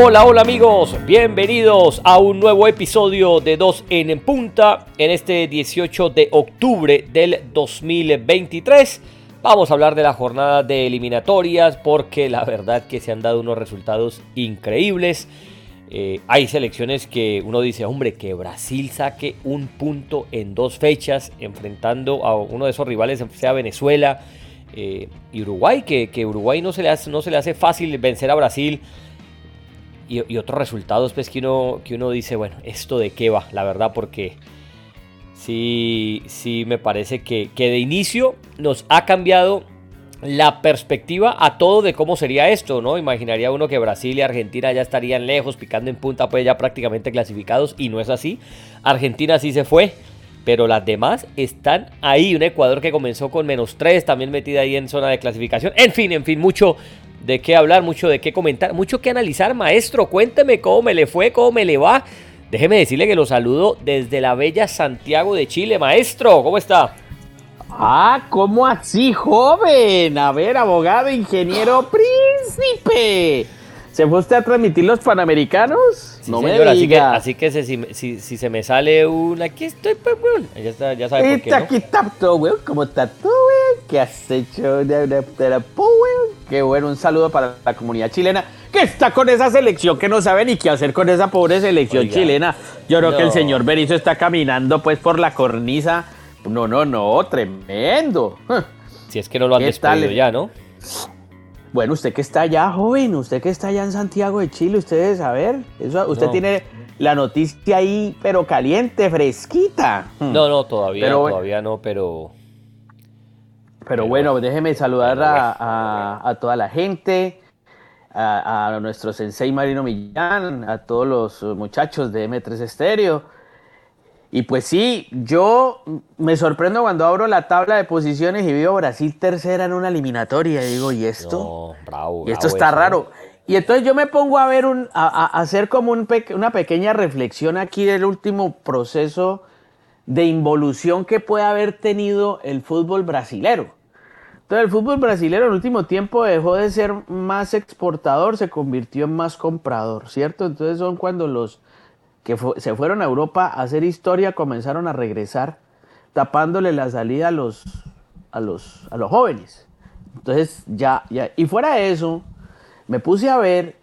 Hola, hola amigos, bienvenidos a un nuevo episodio de 2 en punta en este 18 de octubre del 2023. Vamos a hablar de la jornada de eliminatorias porque la verdad que se han dado unos resultados increíbles. Eh, hay selecciones que uno dice, hombre, que Brasil saque un punto en dos fechas enfrentando a uno de esos rivales, sea Venezuela eh, y Uruguay, que, Uruguay no se le hace fácil vencer a Brasil y, otros resultados pues que uno, que uno dice, bueno, ¿esto de qué va? La verdad, porque sí, sí me parece que, que de inicio nos ha cambiado la perspectiva a todo de cómo sería esto, ¿no? Imaginaría uno que Brasil y Argentina ya estarían lejos, picando en punta, pues ya prácticamente clasificados, y no es así. Argentina sí se fue, pero las demás están ahí. Un Ecuador que comenzó con menos 3, también metida ahí en zona de clasificación. En fin, en fin, mucho, de qué hablar, mucho de qué comentar, mucho que analizar, maestro. Cuénteme cómo me le fue, cómo me le va. Déjeme decirle que lo saludo desde la bella Santiago de Chile. Maestro, ¿cómo está? Ah, ¿cómo así, joven? A ver, abogado, ingeniero, príncipe. ¿Se fue usted a transmitir los panamericanos? no me diga. Así que, así que si, si, se me sale un aquí estoy, pues, Ya, está, ya sabe por qué, ¿no? Aquí está todo, weón. ¿Cómo está todo, weón? ¿Qué has hecho de, weón? Qué bueno, un saludo para la comunidad chilena que está con esa selección que no sabe ni qué hacer con esa pobre selección chilena. Yo creo que el señor Berizzo está caminando pues por la cornisa. No, no, no, tremendo. Si es que no lo han despedido ya, ¿no? Bueno, usted que está allá, joven, usted que está allá en Santiago de Chile, ustedes, a ver, eso, usted tiene la noticia ahí, pero caliente, fresquita. No, no, todavía, todavía no, pero... Pero, bueno, déjeme saludar a, toda la gente, a, a, nuestro sensei Marino Millán, a todos los muchachos de M3 Estéreo y pues sí, yo me sorprendo cuando abro la tabla de posiciones y veo Brasil tercera en una eliminatoria. Y digo, ¿y esto? y esto está raro. Y entonces yo me pongo a ver un, a, hacer como un una pequeña reflexión aquí del último proceso de involución que puede haber tenido el fútbol brasilero. Entonces el fútbol brasilero en el último tiempo dejó de ser más exportador, se convirtió en más comprador, ¿cierto? Entonces son cuando los que se fueron a Europa a hacer historia comenzaron a regresar tapándole la salida a los, a los, a los jóvenes. Entonces ya, ya, y fuera de eso, me puse a ver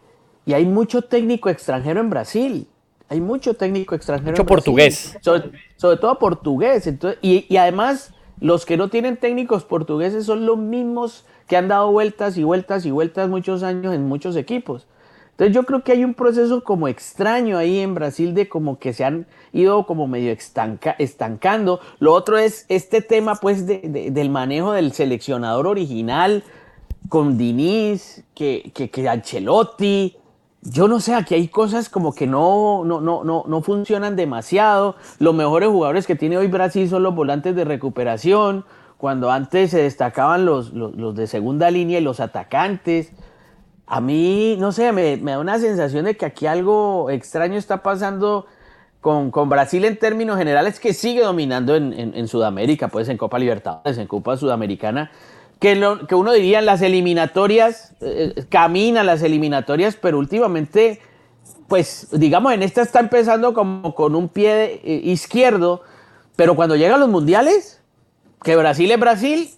y hay mucho técnico extranjero en Brasil. Hay mucho técnico extranjero. Mucho portugués. Sobre, todo portugués. Entonces, y, y además, los que no tienen técnicos portugueses son los mismos que han dado vueltas y vueltas y vueltas muchos años en muchos equipos. Entonces yo creo que hay un proceso como extraño ahí en Brasil de como que se han ido como medio estancando. Lo otro es este tema pues del manejo del seleccionador original con Diniz, que, que, Ancelotti. Yo no sé, aquí hay cosas como que no, no, no, no, no funcionan demasiado. Los mejores jugadores que tiene hoy Brasil son los volantes de recuperación, cuando antes se destacaban los, los de segunda línea y los atacantes a mí, no sé, me, da una sensación de que aquí algo extraño está pasando con, Brasil en términos generales, que sigue dominando en, Sudamérica, pues en Copa Libertadores, en Copa Sudamericana, que, lo, que uno diría en las eliminatorias, eh, camina las eliminatorias, pero últimamente, pues digamos, en esta está empezando como con un pie eh, izquierdo, pero cuando llegan los mundiales, que Brasil es Brasil,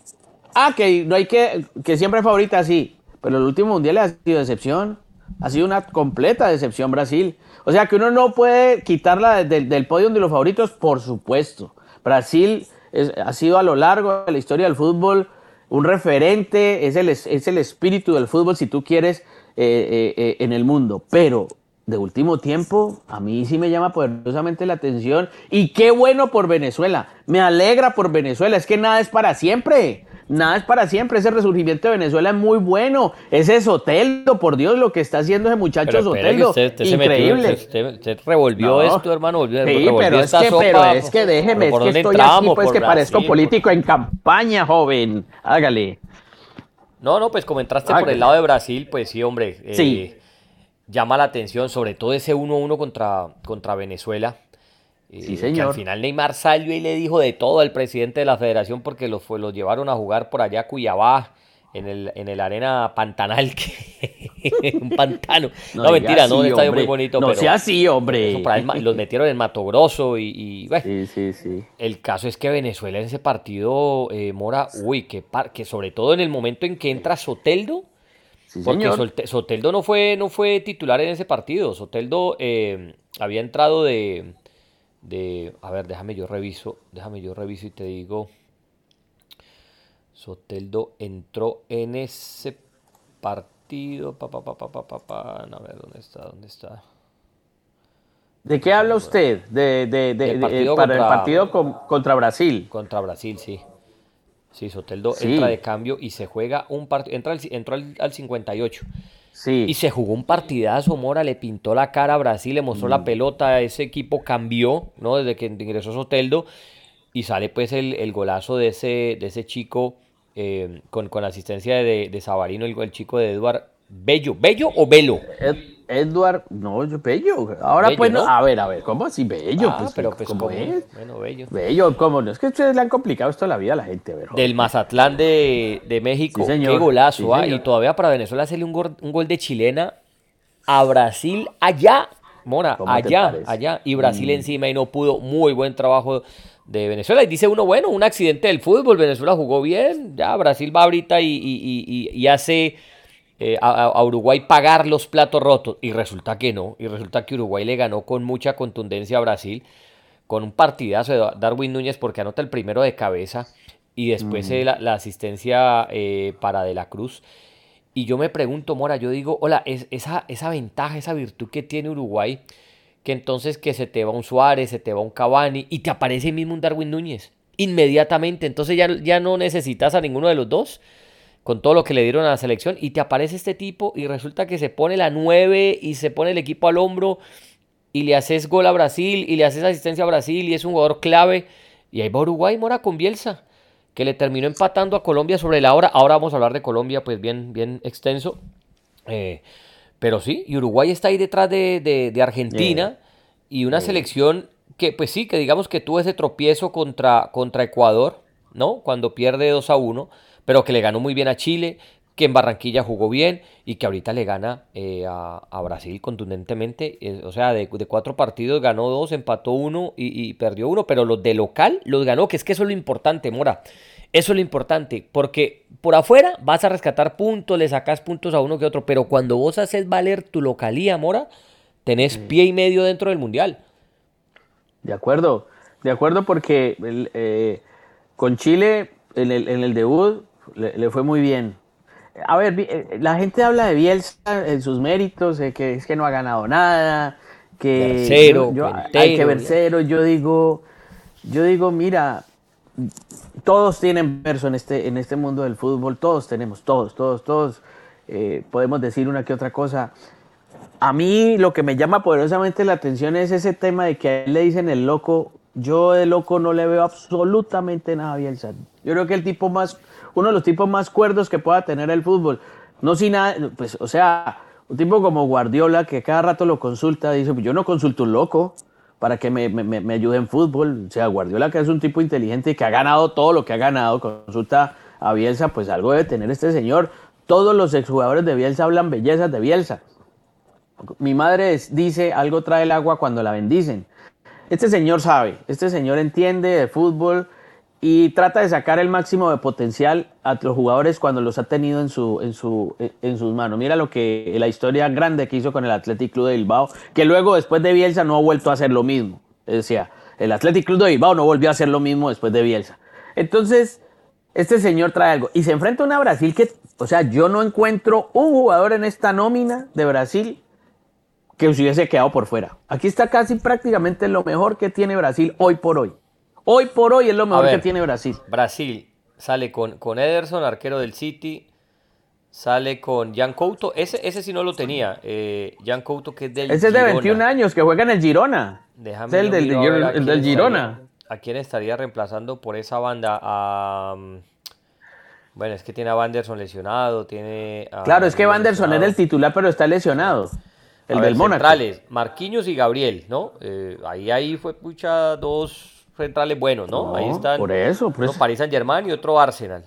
ah, que no hay que, que siempre es favorita, sí, pero el último mundial ha sido decepción. Ha sido una completa decepción Brasil. O sea que uno no puede quitarla del, podio de los favoritos, por supuesto. Brasil ha sido a lo largo de la historia del fútbol un referente, es el, es el espíritu del fútbol, si tú quieres, eh, eh, eh, en el mundo. Pero de último tiempo, a mí sí me llama poderosamente la atención. Y qué bueno por Venezuela. Me alegra por Venezuela. Es que nada es para siempre nada es para siempre. Ese resurgimiento de Venezuela es muy bueno. Ese Soteldo, por Dios, lo que está haciendo ese muchacho Soteldo. Increíble. usted, revolvió esto, hermano. sí, pero, es que, pero es que déjeme, es que estoy aquí, pues que parezco político en campaña, joven. Hágale. No, no, pues como entraste por el lado de Brasil, pues sí, hombre. Eh, sí. Llama la atención, sobre todo ese 1-1 contra, contra Venezuela Sí, señor. Que al final Neymar salió y le dijo de todo al presidente de la federación porque los, los llevaron a jugar por allá a Cuyabá, en el, en el arena pantanal, que, un pantano. No, mentira, no, un estadio muy bonito. No sea así, hombre. los metieron en Mato Grosso y, bueno, sí, sí, sí. El caso es que Venezuela en ese partido, eh, Mora, uy, que, que sobre todo en el momento en que entra Soteldo, porque Soteldo no fue, no fue titular en ese partido. Soteldo eh, había entrado de, de, a ver, déjame yo reviso, déjame yo reviso y te digo. Soteldo entró en ese partido. Pa, pa, pa, pa, a ver, ¿dónde está? ¿Dónde está? ¿De qué habla usted? De, de, de, partido para el partido contra Brasil. Contra Brasil, sí. Sí, Soteldo entra de cambio y se juega un partido. Entra al, entró al, 58. Sí. Y se jugó un partidazo, Mora le pintó la cara a Brasil, le mostró la mm. pelota, ese equipo cambió, ¿no? Desde que ingresó Soteldo y sale pues el, golazo de ese, de ese chico eh, con, con, la asistencia de, de Sabarino, el, chico de Eduard Bello. ¿Bello o Velo? Edward, no, yo Bello. Ahora pues, no, a ver, a ver, ¿cómo así Bello? Ah, pues, pero pues, ¿cómo, es? Bueno, Bello. Bello, ¿cómo no? Es que ustedes le han complicado esto a la vida a la gente, ¿verdad? Del Mazatlán de, de México. Qué golazo, ¿ah? Y todavía para Venezuela hacerle un gol, un gol de chilena a Brasil allá. Mona, allá, allá. Y Brasil mm. encima y no pudo. Muy buen trabajo de Venezuela. Y dice uno, bueno, un accidente del fútbol, Venezuela jugó bien, ya Brasil va ahorita y, hace eh, a, Uruguay pagar los platos rotos. Y resulta que no, y resulta que Uruguay le ganó con mucha contundencia a Brasil, con un partidazo de Darwin Núñez porque anota el primero de cabeza y después eh, la, asistencia eh, para De la Cruz. Y yo me pregunto, Mora, yo digo, hola, es, esa, esa ventaja, esa virtud que tiene Uruguay que entonces que se te va un Suárez, se te va un Cavani y te aparece mismo un Darwin Núñez. Inmediatamente, entonces ya, ya no necesitas a ninguno de los dos con todo lo que le dieron a la selección y te aparece este tipo y resulta que se pone la 9 y se pone el equipo al hombro y le haces gol a Brasil y le haces asistencia a Brasil y es un jugador clave y ahí va Uruguay mora con Bielsa que le terminó empatando a Colombia sobre la hora. Ahora vamos a hablar de Colombia pues bien, bien extenso. Eh, pero sí, y Uruguay está ahí detrás de, Argentina y una selección que, pues sí, que digamos que tuvo ese tropiezo contra, contra Ecuador, ¿no? Cuando pierde 2 a 1, pero que le ganó muy bien a Chile, que en Barranquilla jugó bien y que ahorita le gana eh, a, Brasil contundentemente. Eh, o sea, de, cuatro partidos ganó dos, empató uno y, y, perdió uno, pero los de local los ganó, que es que eso es lo importante, Mora. Eso es lo importante, porque por afuera vas a rescatar puntos, le sacas puntos a uno que otro, pero cuando vos haces valer tu localía, Mora, tenés pie y medio dentro del Mundial. De acuerdo, de acuerdo porque eh, con Chile en el, en el debut le, fue muy bien. A ver, eh, la gente habla de Bielsa en sus méritos, que es que no ha ganado nada, que hay que ver cero. Yo digo, yo digo, mira, todos tienen verso en este, en este mundo del fútbol, todos tenemos, todos, todos, todos. Eh, podemos decir una que otra cosa. A mí lo que me llama poderosamente la atención es ese tema de que a él le dicen el loco. Yo de loco no le veo absolutamente nada a Bielsa. Yo creo que el tipo más, uno de los tipos más cuerdos que pueda tener el fútbol. No sin nada, pues, o sea, un tipo como Guardiola que cada rato lo consulta, dice, yo no consulto un loco para que me, me, me, ayude en fútbol. O sea, Guardiola, que es un tipo inteligente y que ha ganado todo lo que ha ganado, consulta a Bielsa, pues algo debe tener este señor. Todos los exjugadores de Bielsa hablan bellezas de Bielsa. Mi madre dice, algo trae el agua cuando la bendicen. Este señor sabe, este señor entiende de fútbol, y trata de sacar el máximo de potencial a los jugadores cuando los ha tenido en, su, en, su, en sus manos. Mira lo que la historia grande que hizo con el Athletic Club de Bilbao, que luego después de Bielsa no ha vuelto a hacer lo mismo. Decía, el Athletic Club de Bilbao no volvió a hacer lo mismo después de Bielsa. Entonces, este señor trae algo. Y se enfrenta a una Brasil que, o sea, yo no encuentro un jugador en esta nómina de Brasil que se hubiese quedado por fuera. Aquí está casi prácticamente lo mejor que tiene Brasil hoy por hoy. Hoy por hoy es lo mejor que tiene Brasil. Brasil sale con, con Ederson, arquero del City. Sale con Jan Couto. Ese, ese sí no lo tenía. Eh, Jan Couto, que es del Ese es de 21 años, que juega en el Girona. Déjame es el del, del Girona. ¿A quién estaría reemplazando por esa banda? bueno, es que tiene a Vanderson lesionado, tiene... claro, es que Vanderson es el titular, pero está lesionado. El del Mónaco. Centrales, Marquinhos y Gabriel, ¿no? Eh, ahí, ahí fue pucha dos centrales buenos, ¿no? Ahí están. Por eso, por uno Paris Saint Germain y otro Arsenal.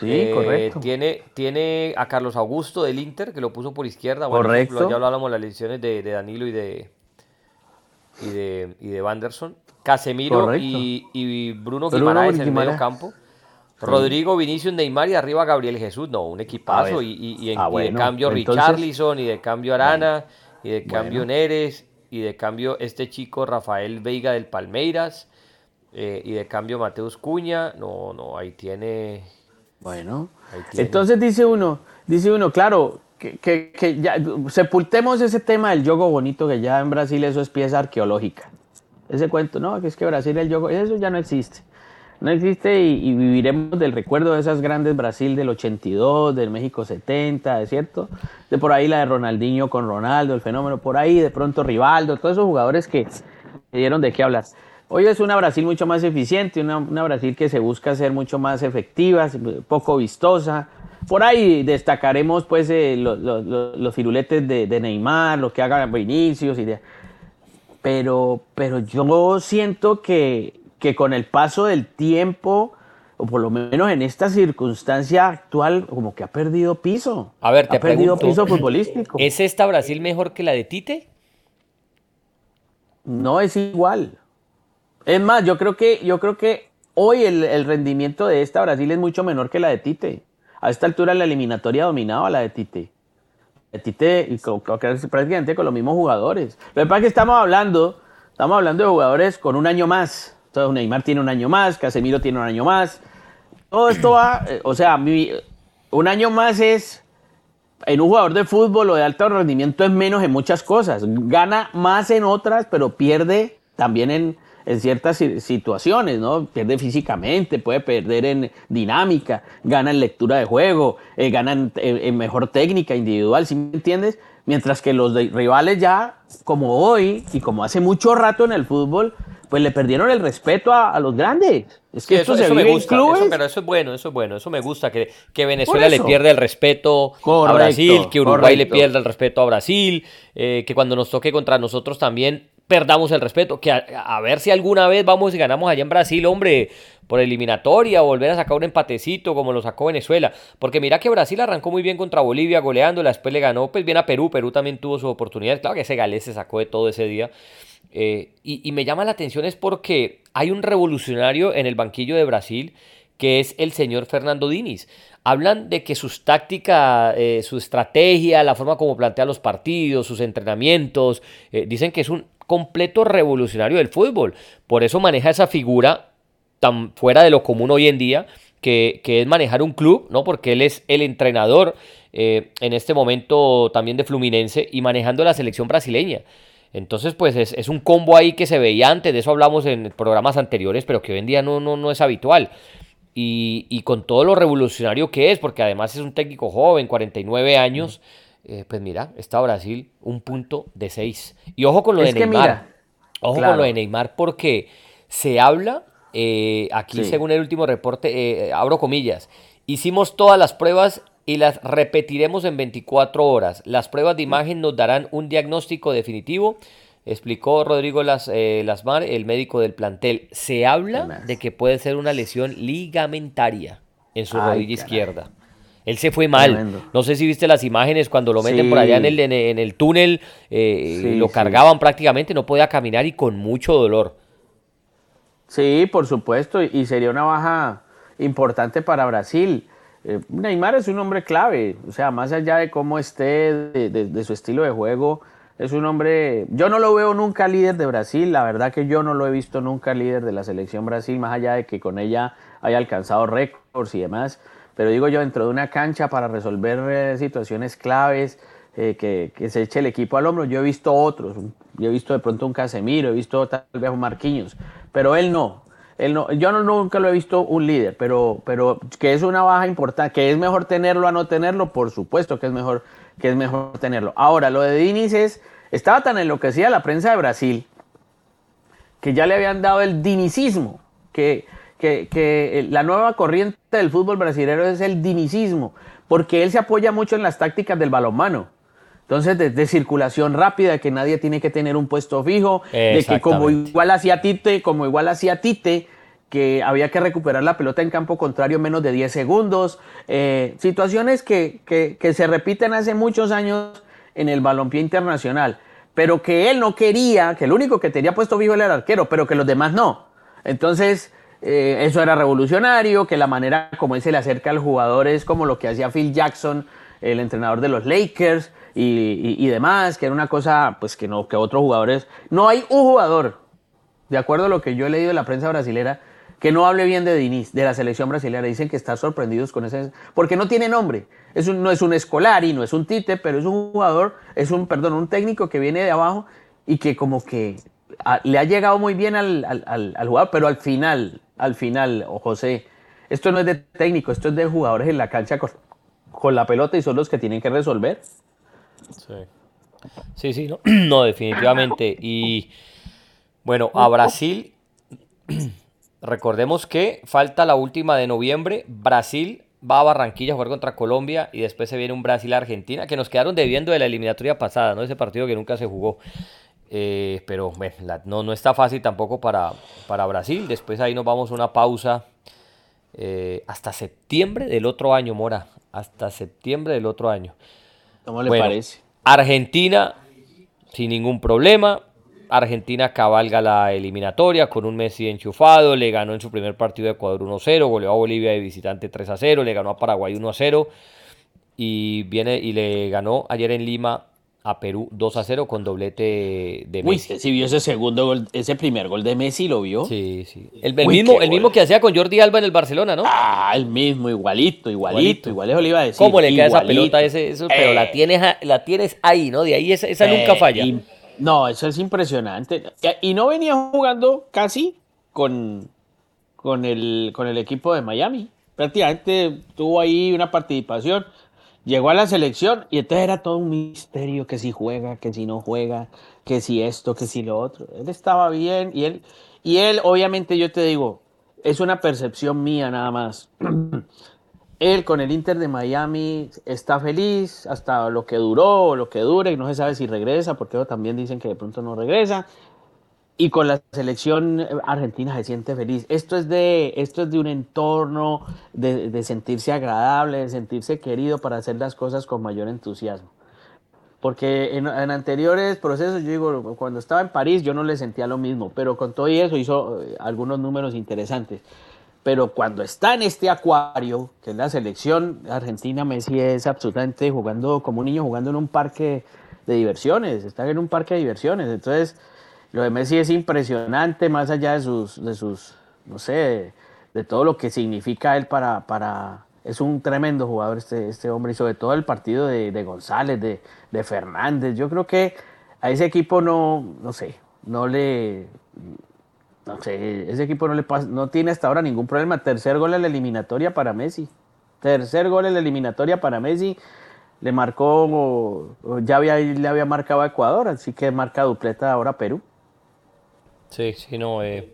Sí, eh, correcto. Tiene, tiene a Carlos Augusto del Inter, que lo puso por izquierda. correcto. ya hablábamos las lesiones de, Danilo y de, y de, y de Wanderson. Casemiro y, Bruno, Guimaraes en el medio campo. Rodrigo, Vinicius, Neymar y arriba Gabriel Jesús. No, un equipazo. Y, en, ah, de cambio Richarlison, y de cambio Arana, y de cambio Neres, y de cambio este chico Rafael Veiga del Palmeiras, eh, y de cambio Mateus Cuña. No, no, ahí tiene. Bueno, entonces dice uno, dice uno, claro, que, que, ya sepultemos ese tema del yogo bonito, que ya en Brasil eso es pieza arqueológica. Ese cuento, no, que es que Brasil el yogo, eso ya no existe no existe y, viviremos del recuerdo de esas grandes Brasil del 82, del México 70, ¿es cierto? De por ahí la de Ronaldinho con Ronaldo, el fenómeno por ahí, de pronto Rivaldo, todos esos jugadores que dieron de qué hablar. Hoy es una Brasil mucho más eficiente, una, Brasil que se busca ser mucho más efectiva, poco vistosa. Por ahí destacaremos pues eh, los, firuletes de, Neymar, lo que haga Vinicius y de... Pero, pero yo siento que que con el paso del tiempo, o por lo menos en esta circunstancia actual, como que ha perdido piso. A ver, te ha perdido piso futbolístico. ¿Es esta Brasil mejor que la de Tite? No es igual. Es más, yo creo que, yo creo que hoy el, rendimiento de esta Brasil es mucho menor que la de Tite. A esta altura la eliminatoria dominaba la de Tite. De Tite y prácticamente con los mismos jugadores. Lo que pasa es que estamos hablando, estamos hablando de jugadores con un año más. Entonces Neymar tiene un año más, Casemiro tiene un año más. Todo esto va, eh, o sea, un año más es, en un jugador de fútbol o de alto rendimiento es menos en muchas cosas. Gana más en otras, pero pierde también en, ciertas situaciones, ¿no? Pierde físicamente, puede perder en dinámica, gana en lectura de juego, eh, gana en, mejor técnica individual, ¿sí me entiendes? Mientras que los rivales ya, como hoy y como hace mucho rato en el fútbol, pues le perdieron el respeto a, los grandes. Es que eso, me gusta, pero eso es bueno, eso es bueno, eso me gusta, que, que Venezuela le pierda el respeto a Brasil, que Uruguay le pierda el respeto a Brasil, eh, que cuando nos toque contra nosotros también perdamos el respeto, que a, ver si alguna vez vamos y ganamos allá en Brasil, hombre, por eliminatoria, volver a sacar un empatecito como lo sacó Venezuela, porque mira que Brasil arrancó muy bien contra Bolivia goleándola, después le ganó pues bien a Perú, Perú también tuvo su oportunidad, claro que ese galés se sacó de todo ese día, eh, y, me llama la atención es porque hay un revolucionario en el banquillo de Brasil que es el señor Fernando Diniz. Hablan de que sus tácticas, eh, su estrategia, la forma como plantea los partidos, sus entrenamientos, eh, dicen que es un completo revolucionario del fútbol. Por eso maneja esa figura tan fuera de lo común hoy en día, que, es manejar un club, ¿no? Porque él es el entrenador en este momento también de Fluminense y manejando la selección brasileña. Entonces, pues es, un combo ahí que se veía antes, de eso hablamos en programas anteriores, pero que hoy en día no, no, no es habitual. Y, con todo lo revolucionario que es, porque además es un técnico joven, 49 años, eh, pues mira, está Brasil un punto de 6. Y ojo con lo de Neymar. ojo con lo de Neymar, porque se habla, eh, aquí según el último reporte, eh, abro comillas, hicimos todas las pruebas y las repetiremos en 24 horas. Las pruebas de imagen nos darán un diagnóstico definitivo, explicó Rodrigo Las, eh, Lasmar, el médico del plantel. Se habla de que puede ser una lesión ligamentaria en su rodilla izquierda. Él se fue mal. No sé si viste las imágenes cuando lo meten por allá en el, en el túnel, eh, lo cargaban prácticamente, no podía caminar y con mucho dolor. Sí, por supuesto, y sería una baja importante para Brasil. Eh, Neymar es un hombre clave, o sea, más allá de cómo esté, de, su estilo de juego, es un hombre, yo no lo veo nunca líder de Brasil, la verdad que yo no lo he visto nunca líder de la selección Brasil, más allá de que con ella haya alcanzado récords y demás, pero digo yo, dentro de una cancha para resolver eh, situaciones claves, eh, que, que, se eche el equipo al hombro, yo he visto otros, yo he visto de pronto un Casemiro, he visto tal vez un Marquinhos, pero él no, yo no, nunca lo he visto un líder, pero, pero que es una baja importante, que es mejor tenerlo a no tenerlo, por supuesto que es mejor, que es mejor tenerlo. Ahora, lo de Diniz es, estaba tan enloquecida la prensa de Brasil que ya le habían dado el dinicismo, que, que, la nueva corriente del fútbol brasileño es el dinicismo, porque él se apoya mucho en las tácticas del balonmano. Entonces, de, circulación rápida, que nadie tiene que tener un puesto fijo, de que como igual hacía Tite, como igual hacía Tite, que había que recuperar la pelota en campo contrario en menos de 10 segundos. Eh, situaciones que, que, se repiten hace muchos años en el balompié internacional, pero que él no quería, que el único que tenía puesto vivo era el arquero, pero que los demás no. Entonces, eh, eso era revolucionario, que la manera como él se le acerca al jugador es como lo que hacía Phil Jackson, el entrenador de los Lakers y, y demás, que era una cosa, pues que no, que otros jugadores, no hay un jugador, de acuerdo a lo que yo he leído de la prensa brasilera, que no hable bien de Diniz, de la selección brasileña. Dicen que están sorprendidos con ese. Porque no tiene nombre. No es un Escolari, no es un Tite, pero es un jugador, es un, perdón, un técnico que viene de abajo y que como que le ha llegado muy bien al, jugador, pero al final, al final, o José, esto no es de técnico, esto es de jugadores en la cancha con, con la pelota y son los que tienen que resolver. Sí, sí, sí no, no definitivamente. Y bueno, a Brasil. Recordemos que falta la última de noviembre. Brasil va a Barranquilla a jugar contra Colombia y después se viene un Brasil-Argentina que nos quedaron debiendo de la eliminatoria pasada, ¿no? Ese partido que nunca se jugó. Eh, pero bueno, no, no está fácil tampoco para, para Brasil. Después ahí nos vamos a una pausa eh, hasta septiembre del otro año, Mora. Hasta septiembre del otro año. ¿Cómo le parece? Argentina, sin ningún problema. Argentina cabalga la eliminatoria con un Messi enchufado, le ganó en su primer partido de Ecuador 1-0, goleó a Bolivia de visitante 3-0, le ganó a Paraguay 1-0 y viene y le ganó ayer en Lima a Perú 2 0 con doblete de Messi. Uy, si vio ese segundo gol, ese primer gol de Messi, ¿lo vio? Sí, sí. El, mismo, el mismo que hacía con Jordi Alba en el Barcelona, ¿no? Ah, el mismo, igualito, igualito, igual eso le iba a decir. ¿Cómo le queda esa pelota ese? Eso, pero la eh. tienes, la tienes ahí, ¿no? De ahí esa, nunca eh, falla. No, eso es impresionante. Y no venía jugando casi con, con, el, con el equipo de Miami. Prácticamente tuvo ahí una participación. Llegó a la selección y entonces era todo un misterio que si juega, que si no juega, que si esto, que si lo otro. Él estaba bien y él, y él obviamente yo te digo, es una percepción mía nada más. Él con el Inter de Miami está feliz hasta lo que duró, lo que dure, y no se sabe si regresa, porque también dicen que de pronto no regresa. Y con la selección argentina se siente feliz. Esto es de, esto es de un entorno de, sentirse agradable, de sentirse querido para hacer las cosas con mayor entusiasmo. Porque en, en, anteriores procesos, yo digo, cuando estaba en París yo no le sentía lo mismo, pero con todo eso hizo eh, algunos números interesantes pero cuando está en este acuario, que es la selección argentina, Messi es absolutamente jugando como un niño jugando en un parque de diversiones, está en un parque de diversiones. Entonces, lo de Messi es impresionante, más allá de sus, de sus no sé, de, todo lo que significa él para, para, es un tremendo jugador este, este hombre, y sobre todo el partido de, de González, de, de Fernández. Yo creo que a ese equipo no, no sé, no le, no sé, ese equipo no, le pasa, no tiene hasta ahora ningún problema. Tercer gol en la eliminatoria para Messi. Tercer gol en la eliminatoria para Messi. Le marcó, ya había, le había marcado a Ecuador, así que marca dupleta ahora Perú. Sí, sí, no. Eh.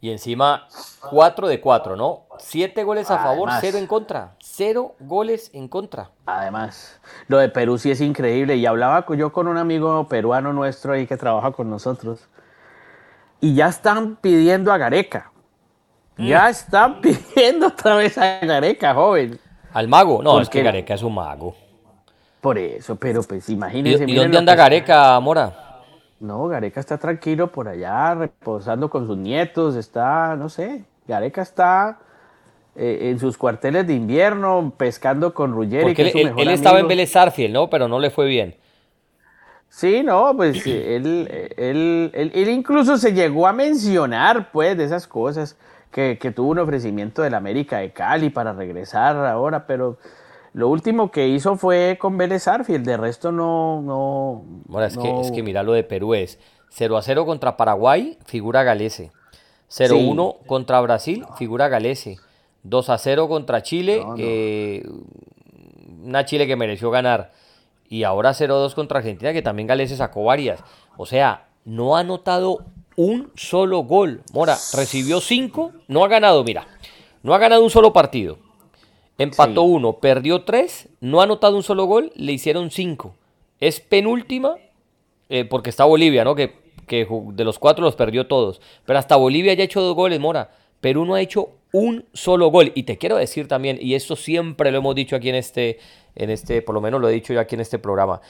Y encima, 4 de 4, ¿no? 7 goles a favor, 0 en contra. 0 goles en contra. Además, lo de Perú sí es increíble. Y hablaba yo con un amigo peruano nuestro ahí que trabaja con nosotros y ya están pidiendo a Gareca. Mm. Ya están pidiendo otra vez a Gareca, joven. ¿Al mago? No, es que Gareca es un mago. Por eso, pero pues imagínense. ¿Y, dónde anda Gareca, Mora? No, Gareca está tranquilo por allá, reposando con sus nietos, está, no sé, Gareca está eh, en sus cuarteles de invierno, pescando con Ruggeri, que él, él estaba en Vélez ¿no? Pero no le fue bien. Sí, no, pues él, él, él, incluso se llegó a mencionar, pues, de esas cosas, que, tuvo un ofrecimiento del América de Cali para regresar ahora, pero lo último que hizo fue con Vélez Arfield, de resto no... no bueno, es, Que, es que mira lo de Perú es 0 a 0 contra Paraguay, figura Galese. 0-1 contra Brasil, figura Galese. 2 a 0 contra Chile, eh, una Chile que mereció ganar y ahora 0-2 contra Argentina, que también Galese sacó varias. O sea, no ha anotado un solo gol. Mora recibió 5, no ha ganado, mira, no ha ganado un solo partido. Empató uno, perdió tres, no ha anotado un solo gol, le hicieron 5. Es penúltima, eh, porque está Bolivia, ¿no? Que, que de los cuatro los perdió todos. Pero hasta Bolivia ya ha hecho dos goles, Mora. Perú no ha hecho un solo gol. Y te quiero decir también, y esto siempre lo hemos dicho aquí en este, en este, por lo menos lo he dicho yo aquí en este programa.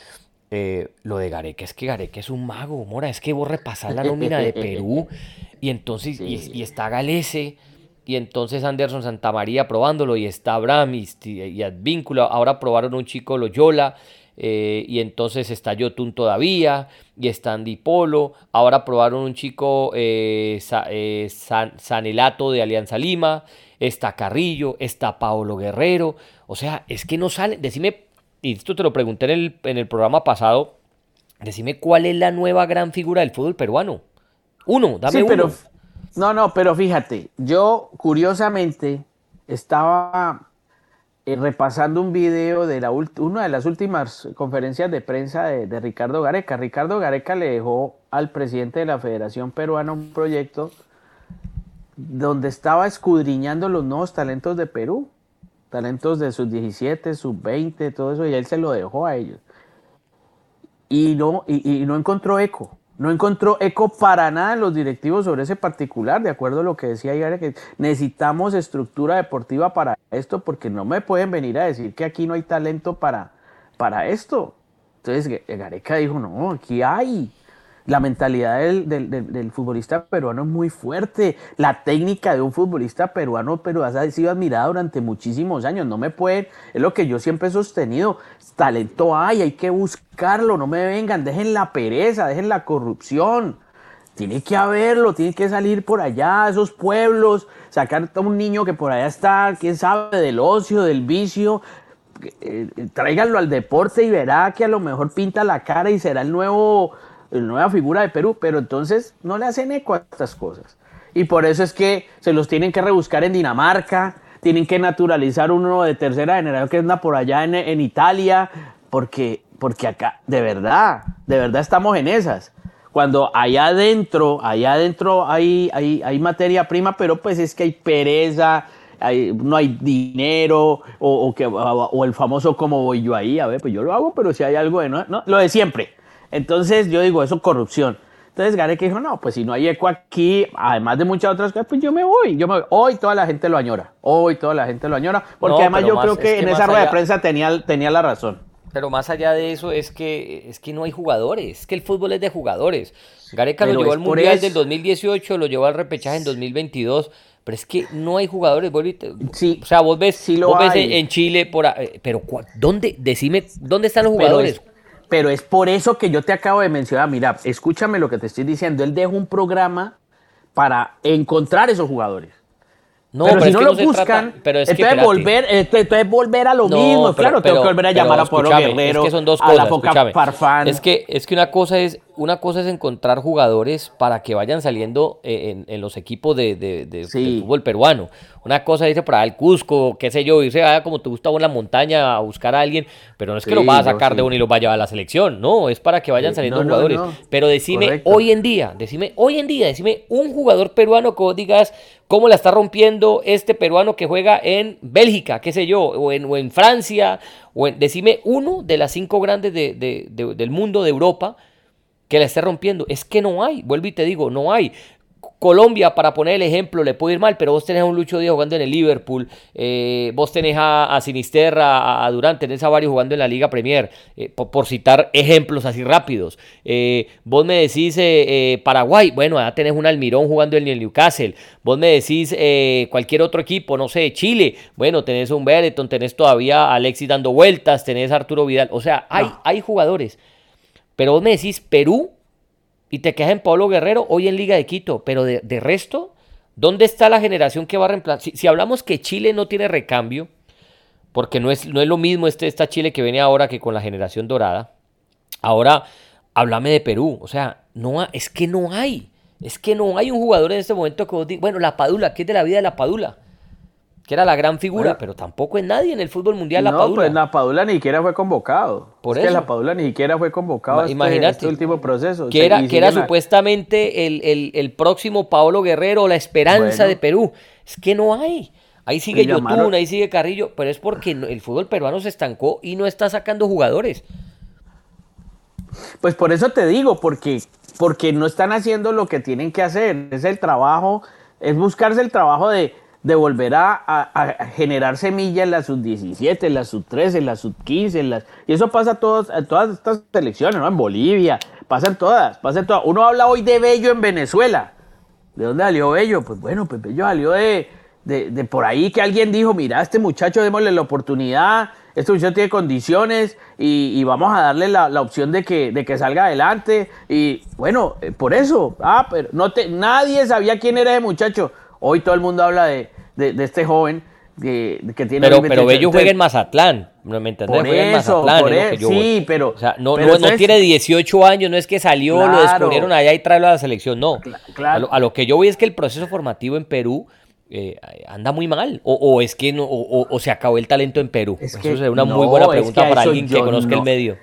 Eh, lo de Gareca, es que Gareca es un mago, Mora, es que vos repasás la nómina de Perú y entonces, y, está Galese, y entonces Anderson Santamaría probándolo, y está Abraham y, y Advíncula, ahora probaron un chico Loyola, eh, y entonces está Yotun todavía, y está Andy Polo, ahora probaron un chico eh, eh, Sanelato de Alianza Lima, está Carrillo, está Paolo Guerrero, o sea, es que no sale, decime, y esto te lo pregunté en el, en el programa pasado, decime cuál es la nueva gran figura del fútbol peruano. Uno, dame uno. No, no, pero fíjate, yo curiosamente estaba eh, repasando un video de la una de las últimas conferencias de prensa de, Ricardo Gareca. Ricardo Gareca le dejó al presidente de la Federación Peruana un proyecto donde estaba escudriñando los nuevos talentos de Perú, talentos de sus 17, sus 20, todo eso, y él se lo dejó a ellos. Y no, y no encontró eco no encontró eco para nada en los directivos sobre ese particular, de acuerdo a lo que decía ayer, que necesitamos estructura deportiva para esto, porque no me pueden venir a decir que aquí no hay talento para, para esto. Entonces Gareca dijo, no, aquí hay. La mentalidad del, futbolista peruano es muy fuerte. La técnica de un futbolista peruano, pero ha sido admirada durante muchísimos años. No me pueden, es lo que yo siempre he sostenido. Talento hay, hay que buscarlo. No me vengan, dejen la pereza, dejen la corrupción. Tiene que haberlo, tiene que salir por allá, esos pueblos, sacar a un niño que por allá está, quién sabe, del ocio, del vicio, eh, tráiganlo al deporte y verá que a lo mejor pinta la cara y será el nuevo nueva figura de Perú, pero entonces no le hacen eco a estas cosas. Y por eso es que se los tienen que rebuscar en Dinamarca, tienen que naturalizar uno de tercera generación que anda por allá en, Italia, porque, porque acá, de verdad, de verdad estamos en esas. Cuando allá adentro, allá adentro hay, hay, hay materia prima, pero pues es que hay pereza, no hay dinero, o, que, o el famoso como voy yo ahí, a ver, pues yo lo hago, pero si hay algo de no, no lo de siempre entonces yo digo, eso es corrupción. Entonces Gareca dijo, no, pues si no hay eco aquí, además de muchas otras cosas, pues yo me voy, yo me voy. Hoy toda la gente lo añora, hoy toda la gente lo añora, porque además yo creo que, en esa rueda de prensa tenía, tenía la razón. Pero más allá de eso es que es que no hay jugadores, es que el fútbol es de jugadores. Gareca lo llevó al Mundial del 2018, lo llevó al repechaje en 2022, pero es que no hay jugadores, sí, o sea, vos ves, vos ves en Chile por pero ¿dónde decime dónde están los jugadores? Pero es por eso que yo te acabo de mencionar, mira, escúchame lo que te estoy diciendo, él dejó un programa para encontrar esos jugadores. No, pero, si no lo buscan, pero es entonces, que, volver, entonces volver a lo mismo. claro, tengo que volver a llamar a Polo Guerrero, es que son dos cosas, a la Farfán. Es que, es que una cosa es una cosa es encontrar jugadores para que vayan saliendo eh, en, los equipos de, fútbol peruano. Una cosa dice para el Cusco, qué sé yo, irse como te gusta en la montaña a buscar a alguien, pero no es que lo va a sacar de uno y lo va a llevar a la selección, no, es para que vayan saliendo jugadores. pero decime hoy en día, decime hoy en día, decime un jugador peruano que vos digas cómo la está rompiendo este peruano que juega en Bélgica, qué sé yo, o en, o en Francia, o en, decime uno de las cinco grandes del mundo, de Europa, que la esté rompiendo. Es que no hay, vuelvo y te digo, no hay. Colombia, para poner el ejemplo, le puede ir mal, pero vos tenés a un Lucho Díaz jugando en el Liverpool, eh, vos tenés a, Sinisterra, a, Durán, tenés a varios jugando en la Liga Premier, eh, por, citar ejemplos así rápidos. Eh, vos me decís Paraguay, bueno, ya tenés un Almirón jugando en el Newcastle. Vos me decís cualquier otro equipo, no sé, Chile, bueno, tenés un Bereton, tenés todavía a Alexis dando vueltas, tenés a Arturo Vidal, o sea, hay, hay jugadores. Pero vos me decís Perú y te quedas en Pablo Guerrero hoy en Liga de Quito, pero de, resto, ¿dónde está la generación que va a reemplazar? Si, hablamos que Chile no tiene recambio, porque no es, no es lo mismo este, esta Chile que viene ahora que con la generación dorada, ahora háblame de Perú, o sea, no, es que no hay, es que no hay un jugador en este momento que vos digas, bueno, la Padula, ¿qué es de la vida de la Padula? Que era la gran figura, pero tampoco es nadie en el fútbol mundial la Padula. pues la Padula ni siquiera fue convocado. Por es eso. que la Padula ni siquiera fue convocado este, Imagínate, este, último proceso. Que era, que era supuestamente el, próximo Paolo Guerrero, la esperanza de Perú. Es que no hay. Ahí sigue Yotun, ahí sigue Carrillo, pero es porque el fútbol peruano se estancó y no está sacando jugadores. Pues por eso te digo, porque, porque no están haciendo lo que tienen que hacer. Es el trabajo es buscarse el trabajo de, de volver a, generar semillas en la sub-17, en la sub-13, en la sub-15, en las... y eso pasa a, a todas estas selecciones, ¿no? En Bolivia, pasan todas, pasan todas. Uno habla hoy de Bello en Venezuela. ¿De dónde salió Bello? Pues bueno, pues Bello salió de, de, por ahí que alguien dijo, mira, este muchacho démosle la oportunidad, este muchacho tiene condiciones y, vamos a darle la, opción de que, de que salga adelante. Y bueno, eh, por eso, ah, pero no te, nadie sabía quién era ese muchacho. Hoy todo el mundo habla de, de, este joven que, que tiene... Pero, pero Bello juega en Mazatlán, ¿no me entendés? Por eso, por eso, sí, pero... O sea, no, no, tiene 18 años, no es que salió, lo descubrieron allá y traerlo a la selección, no. Claro. A, lo, que yo voy es que el proceso formativo en Perú eh, anda muy mal, o, es que no, o, se acabó el talento en Perú. Eso es una muy buena pregunta para alguien que conozca el medio.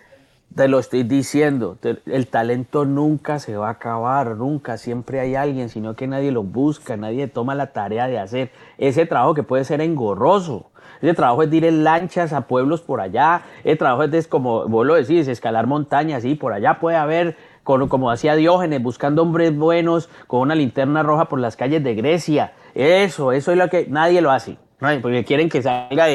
Te lo estoy diciendo, el talento nunca se va a acabar, nunca, siempre hay alguien, sino que nadie lo busca, nadie toma la tarea de hacer ese trabajo que puede ser engorroso. Ese trabajo es de ir en lanchas a pueblos por allá, ese trabajo es de, como vos lo decís, escalar montañas, y por allá puede haber, como hacía Diógenes, buscando hombres buenos con una linterna roja por las calles de Grecia. Eso, eso es lo que nadie lo hace, porque quieren que salga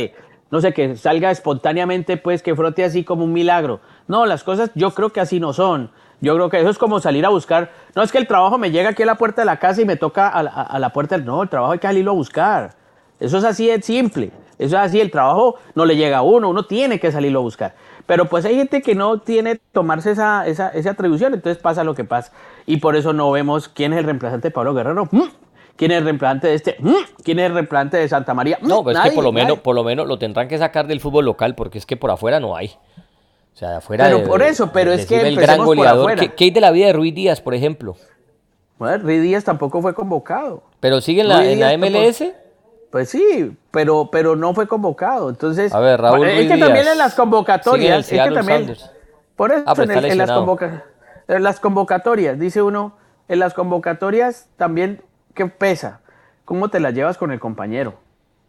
no sé, que salga espontáneamente, pues que frote así como un milagro. No, las cosas yo creo que así no son. Yo creo que eso es como salir a buscar. No es que el trabajo me llega aquí a la puerta de la casa y me toca a, la puerta. No, el trabajo hay que salirlo a buscar. Eso es así de simple. Eso es así, el trabajo no le llega a uno, uno tiene que salirlo a buscar. Pero pues hay gente que no tiene tomarse esa, esa, esa atribución, entonces pasa lo que pasa. Y por eso no vemos quién es el reemplazante de Pablo Guerrero. Mm. ¿Quién es el reemplazante de este? ¿Quién es el reemplazante de Santa María? No, pues es que por lo, menos, por lo menos lo tendrán que sacar del fútbol local porque es que por afuera no hay. O sea, de afuera. Pero por eso, pero es que. El gran goleador. ¿Qué, hay de la vida de Ruiz Díaz, por ejemplo? Bueno, Ruiz Díaz tampoco fue convocado. ¿Pero sigue en la, en la MLS? Pues sí, pero, pero no fue convocado. Entonces. A ver, Raúl. Es que también en las convocatorias. Es que también. Por eso, ah, en, las en las convocatorias, dice uno, en las convocatorias también, ¿qué pesa? ¿Cómo te las llevas con el compañero?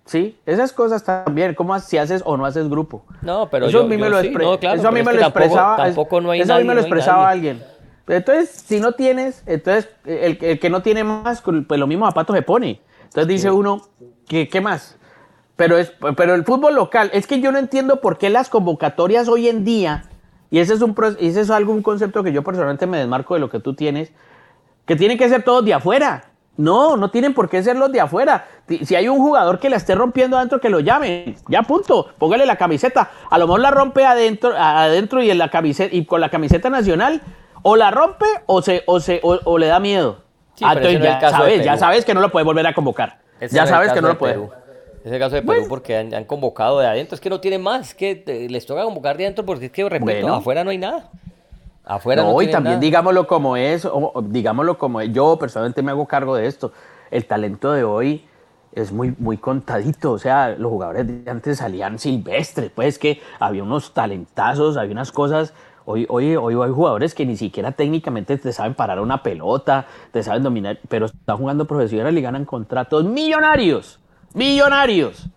Sí, esas cosas también, cómo si haces o no haces grupo. No, pero eso a mí me lo, eso a mí me lo expresaba, tampoco, no hay eso a mí me lo expresaba alguien. Entonces, si no tienes, entonces el, que no tiene más, pues lo mismo zapatos se pone. Entonces dice uno, ¿qué, ¿qué más? Pero, es, pero el fútbol local, es que yo no entiendo por qué las convocatorias hoy en día, y ese es, un, ese es algún concepto que yo personalmente me desmarco de lo que tú tienes, que tienen que ser todos de afuera. No, no tienen por qué ser los de afuera. Si hay un jugador que la esté rompiendo adentro, que lo llamen. Ya punto. Póngale la camiseta. A lo mejor la rompe adentro, adentro y en la camiseta y con la camiseta nacional. O la rompe o se, o se, o, le da miedo. ah, entonces ya sabes, ya sabes que no lo puedes volver a convocar. ya sabes que no lo puedes. Es el caso de Perú porque han, convocado de adentro. Es que no tienen más. Es que les toca convocar de adentro porque es que, repito, afuera no hay nada. Afuera no, y también digámoslo como es, digámoslo como es, yo personalmente me hago cargo de esto. El talento de hoy es muy, muy contadito, o sea, los jugadores de antes salían silvestres, pues que había unos talentazos, había unas cosas. Hoy, hoy, hoy hay jugadores que ni siquiera técnicamente te saben parar una pelota, te saben dominar, pero están jugando profesionales y ganan contratos millonarios, millonarios.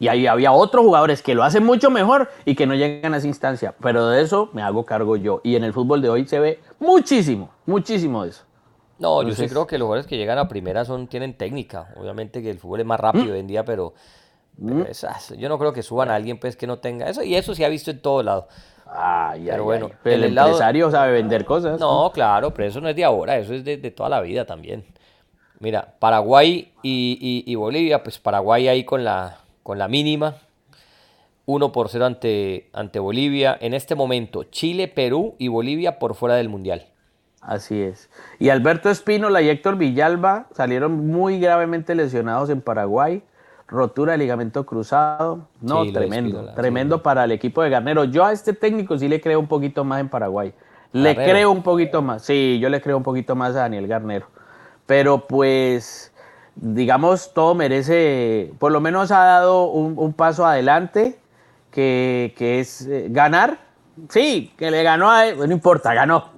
Y ahí había otros jugadores que lo hacen mucho mejor y que no llegan a esa instancia. Pero de eso me hago cargo yo. Y en el fútbol de hoy se ve muchísimo, muchísimo de eso. No, yo sí creo que los jugadores que llegan a primera son, tienen técnica. Obviamente que el fútbol es más rápido ¿Mm? hoy en día, pero, ¿Mm? yo no creo que suban a alguien pues que no tenga eso. Y eso se ha visto en todo lado. Ay, pero bueno, el, empresario sabe vender cosas. No, claro, pero eso no es de ahora, eso es de, toda la vida también. Mira, Paraguay y Bolivia, pues Paraguay ahí con la, con la mínima. 1 por 0 ante, ante Bolivia. En este momento, Chile, Perú y Bolivia por fuera del Mundial. Así es. Y Alberto Espínola y Héctor Villalba salieron muy gravemente lesionados en Paraguay. Rotura de ligamento cruzado. No, tremendo. tremendo para el equipo de Garnero. Yo a este técnico sí le creo un poquito más en Paraguay. Le creo un poquito más. Sí, yo le creo un poquito más a Daniel Garnero. Pero pues digamos, todo merece, por lo menos ha dado un, paso adelante, que, es eh, ganar. Sí, que le ganó a él, no importa, ganó.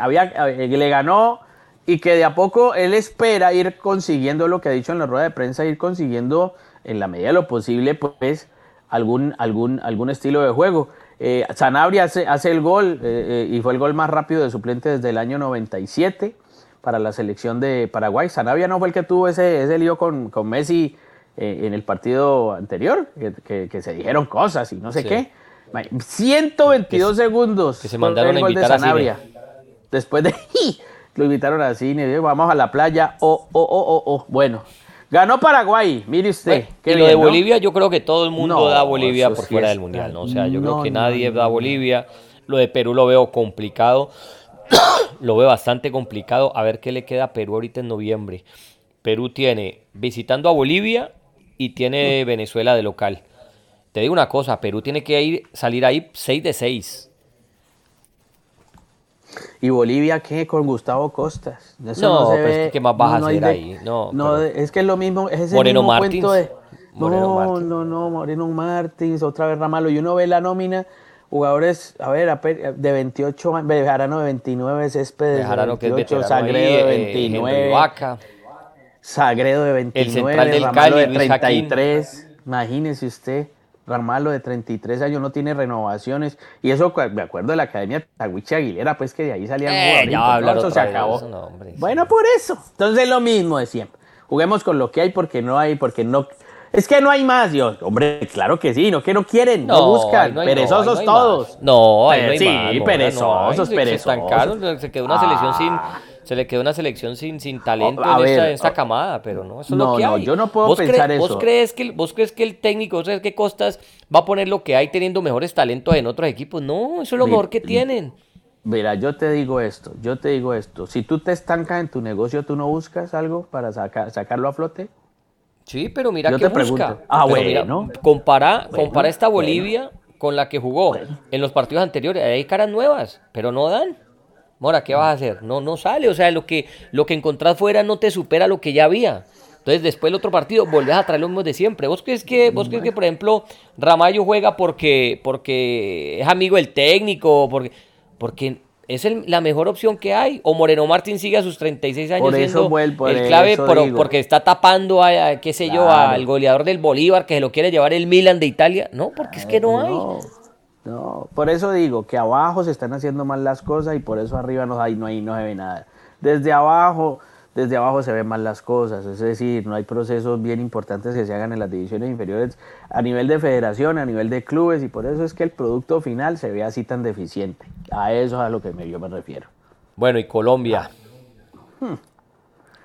había, eh, le ganó y que de a poco él espera ir consiguiendo lo que ha dicho en la rueda de prensa, ir consiguiendo en la medida de lo posible, pues, algún, algún, algún estilo de juego. Eh, Sanabria hace, hace el gol y fue el gol más rápido de suplente desde el año 97 para la selección de Paraguay. Sanabria no fue el que tuvo ese, ese lío con, con Messi eh, en el partido anterior, que, se dijeron cosas y no sé qué. 122 segundos. Que se mandaron a invitar a Sanabria. Después de... lo invitaron a cine, vamos a la playa, oh, oh, oh, oh, oh. Bueno, Ganó Paraguay, mire usted. y lo de Bolivia, yo creo que todo el mundo da Bolivia por fuera del Mundial, ¿no? O sea, yo creo que nadie da Bolivia. Lo de Perú lo veo complicado. lo veo bastante complicado. A ver qué le queda a Perú ahorita en noviembre. Perú tiene visitando a Bolivia y tiene Venezuela de local. Te digo una cosa, Perú tiene que ir, salir ahí 6 de 6. ¿Y Bolivia qué? Con Gustavo Costas. Eso no, no pues, ¿qué más vas a hacer ahí? No, no es que es lo mismo, es ese Moreno mismo Martins. cuento de... no, no, no, Moreno Martins, otra vez Ramalo. Y uno ve la nómina, jugadores, a ver, de 28, Bejarano de 29, Céspedes de 28, Sagredo de 29, eh, Sagredo de 29, el central del Ramalo de 33, imagínese usted. Armalo de 33 años no tiene renovaciones. Y eso me acuerdo de la Academia Tawichi Aguilera, pues que de ahí salían eh, ya no, eso se acabó. bueno, por eso. Entonces lo mismo de siempre. Juguemos con lo que hay porque no hay, porque no. Es que no hay más, yo. Hombre, claro que sí, no que no quieren, no, buscan. perezosos todos. No, hay, sí, perezosos, perezosos. Se quedó una selección sin se le quedó una selección sin, sin talento en, esta, camada, pero no, eso es lo que no, yo no puedo pensar eso. ¿vos crees, que, ¿Vos crees que el técnico, ¿vos crees que Costas va a poner lo que hay teniendo mejores talentos en otros equipos? No, eso es lo mejor que tienen. Mira, yo te digo esto, yo te digo esto. Si tú te estancas en tu negocio, ¿tú no buscas algo para sacarlo a flote? Sí, pero mira qué busca. Ah, bueno. compara, compara esta Bolivia con la que jugó en los partidos anteriores. Hay caras nuevas, pero no dan. Mora, ¿qué vas a hacer? No, no sale. O sea, lo que, lo que encontrás fuera no te supera lo que ya había. Entonces, después del otro partido, volvés a traer lo mismo de siempre. ¿Vos crees que, vos crees que por ejemplo, Ramallo juega porque, porque es amigo del técnico? Porque, porque es la mejor opción que hay. O Moreno Martín sigue a sus 36 años siendo el clave porque está tapando a, qué sé yo, al goleador del Bolívar que se lo quiere llevar el Milan de Italia. No, porque es que no hay. No, por eso digo que abajo se están haciendo mal las cosas y por eso arriba no hay, no hay, no se ve nada. Desde abajo, desde abajo se ven mal las cosas, es decir, no hay procesos bien importantes que se hagan en las divisiones inferiores a nivel de federación, a nivel de clubes y por eso es que el producto final se ve así tan deficiente. A eso es a lo que yo me refiero. Bueno, y Colombia. Hmm.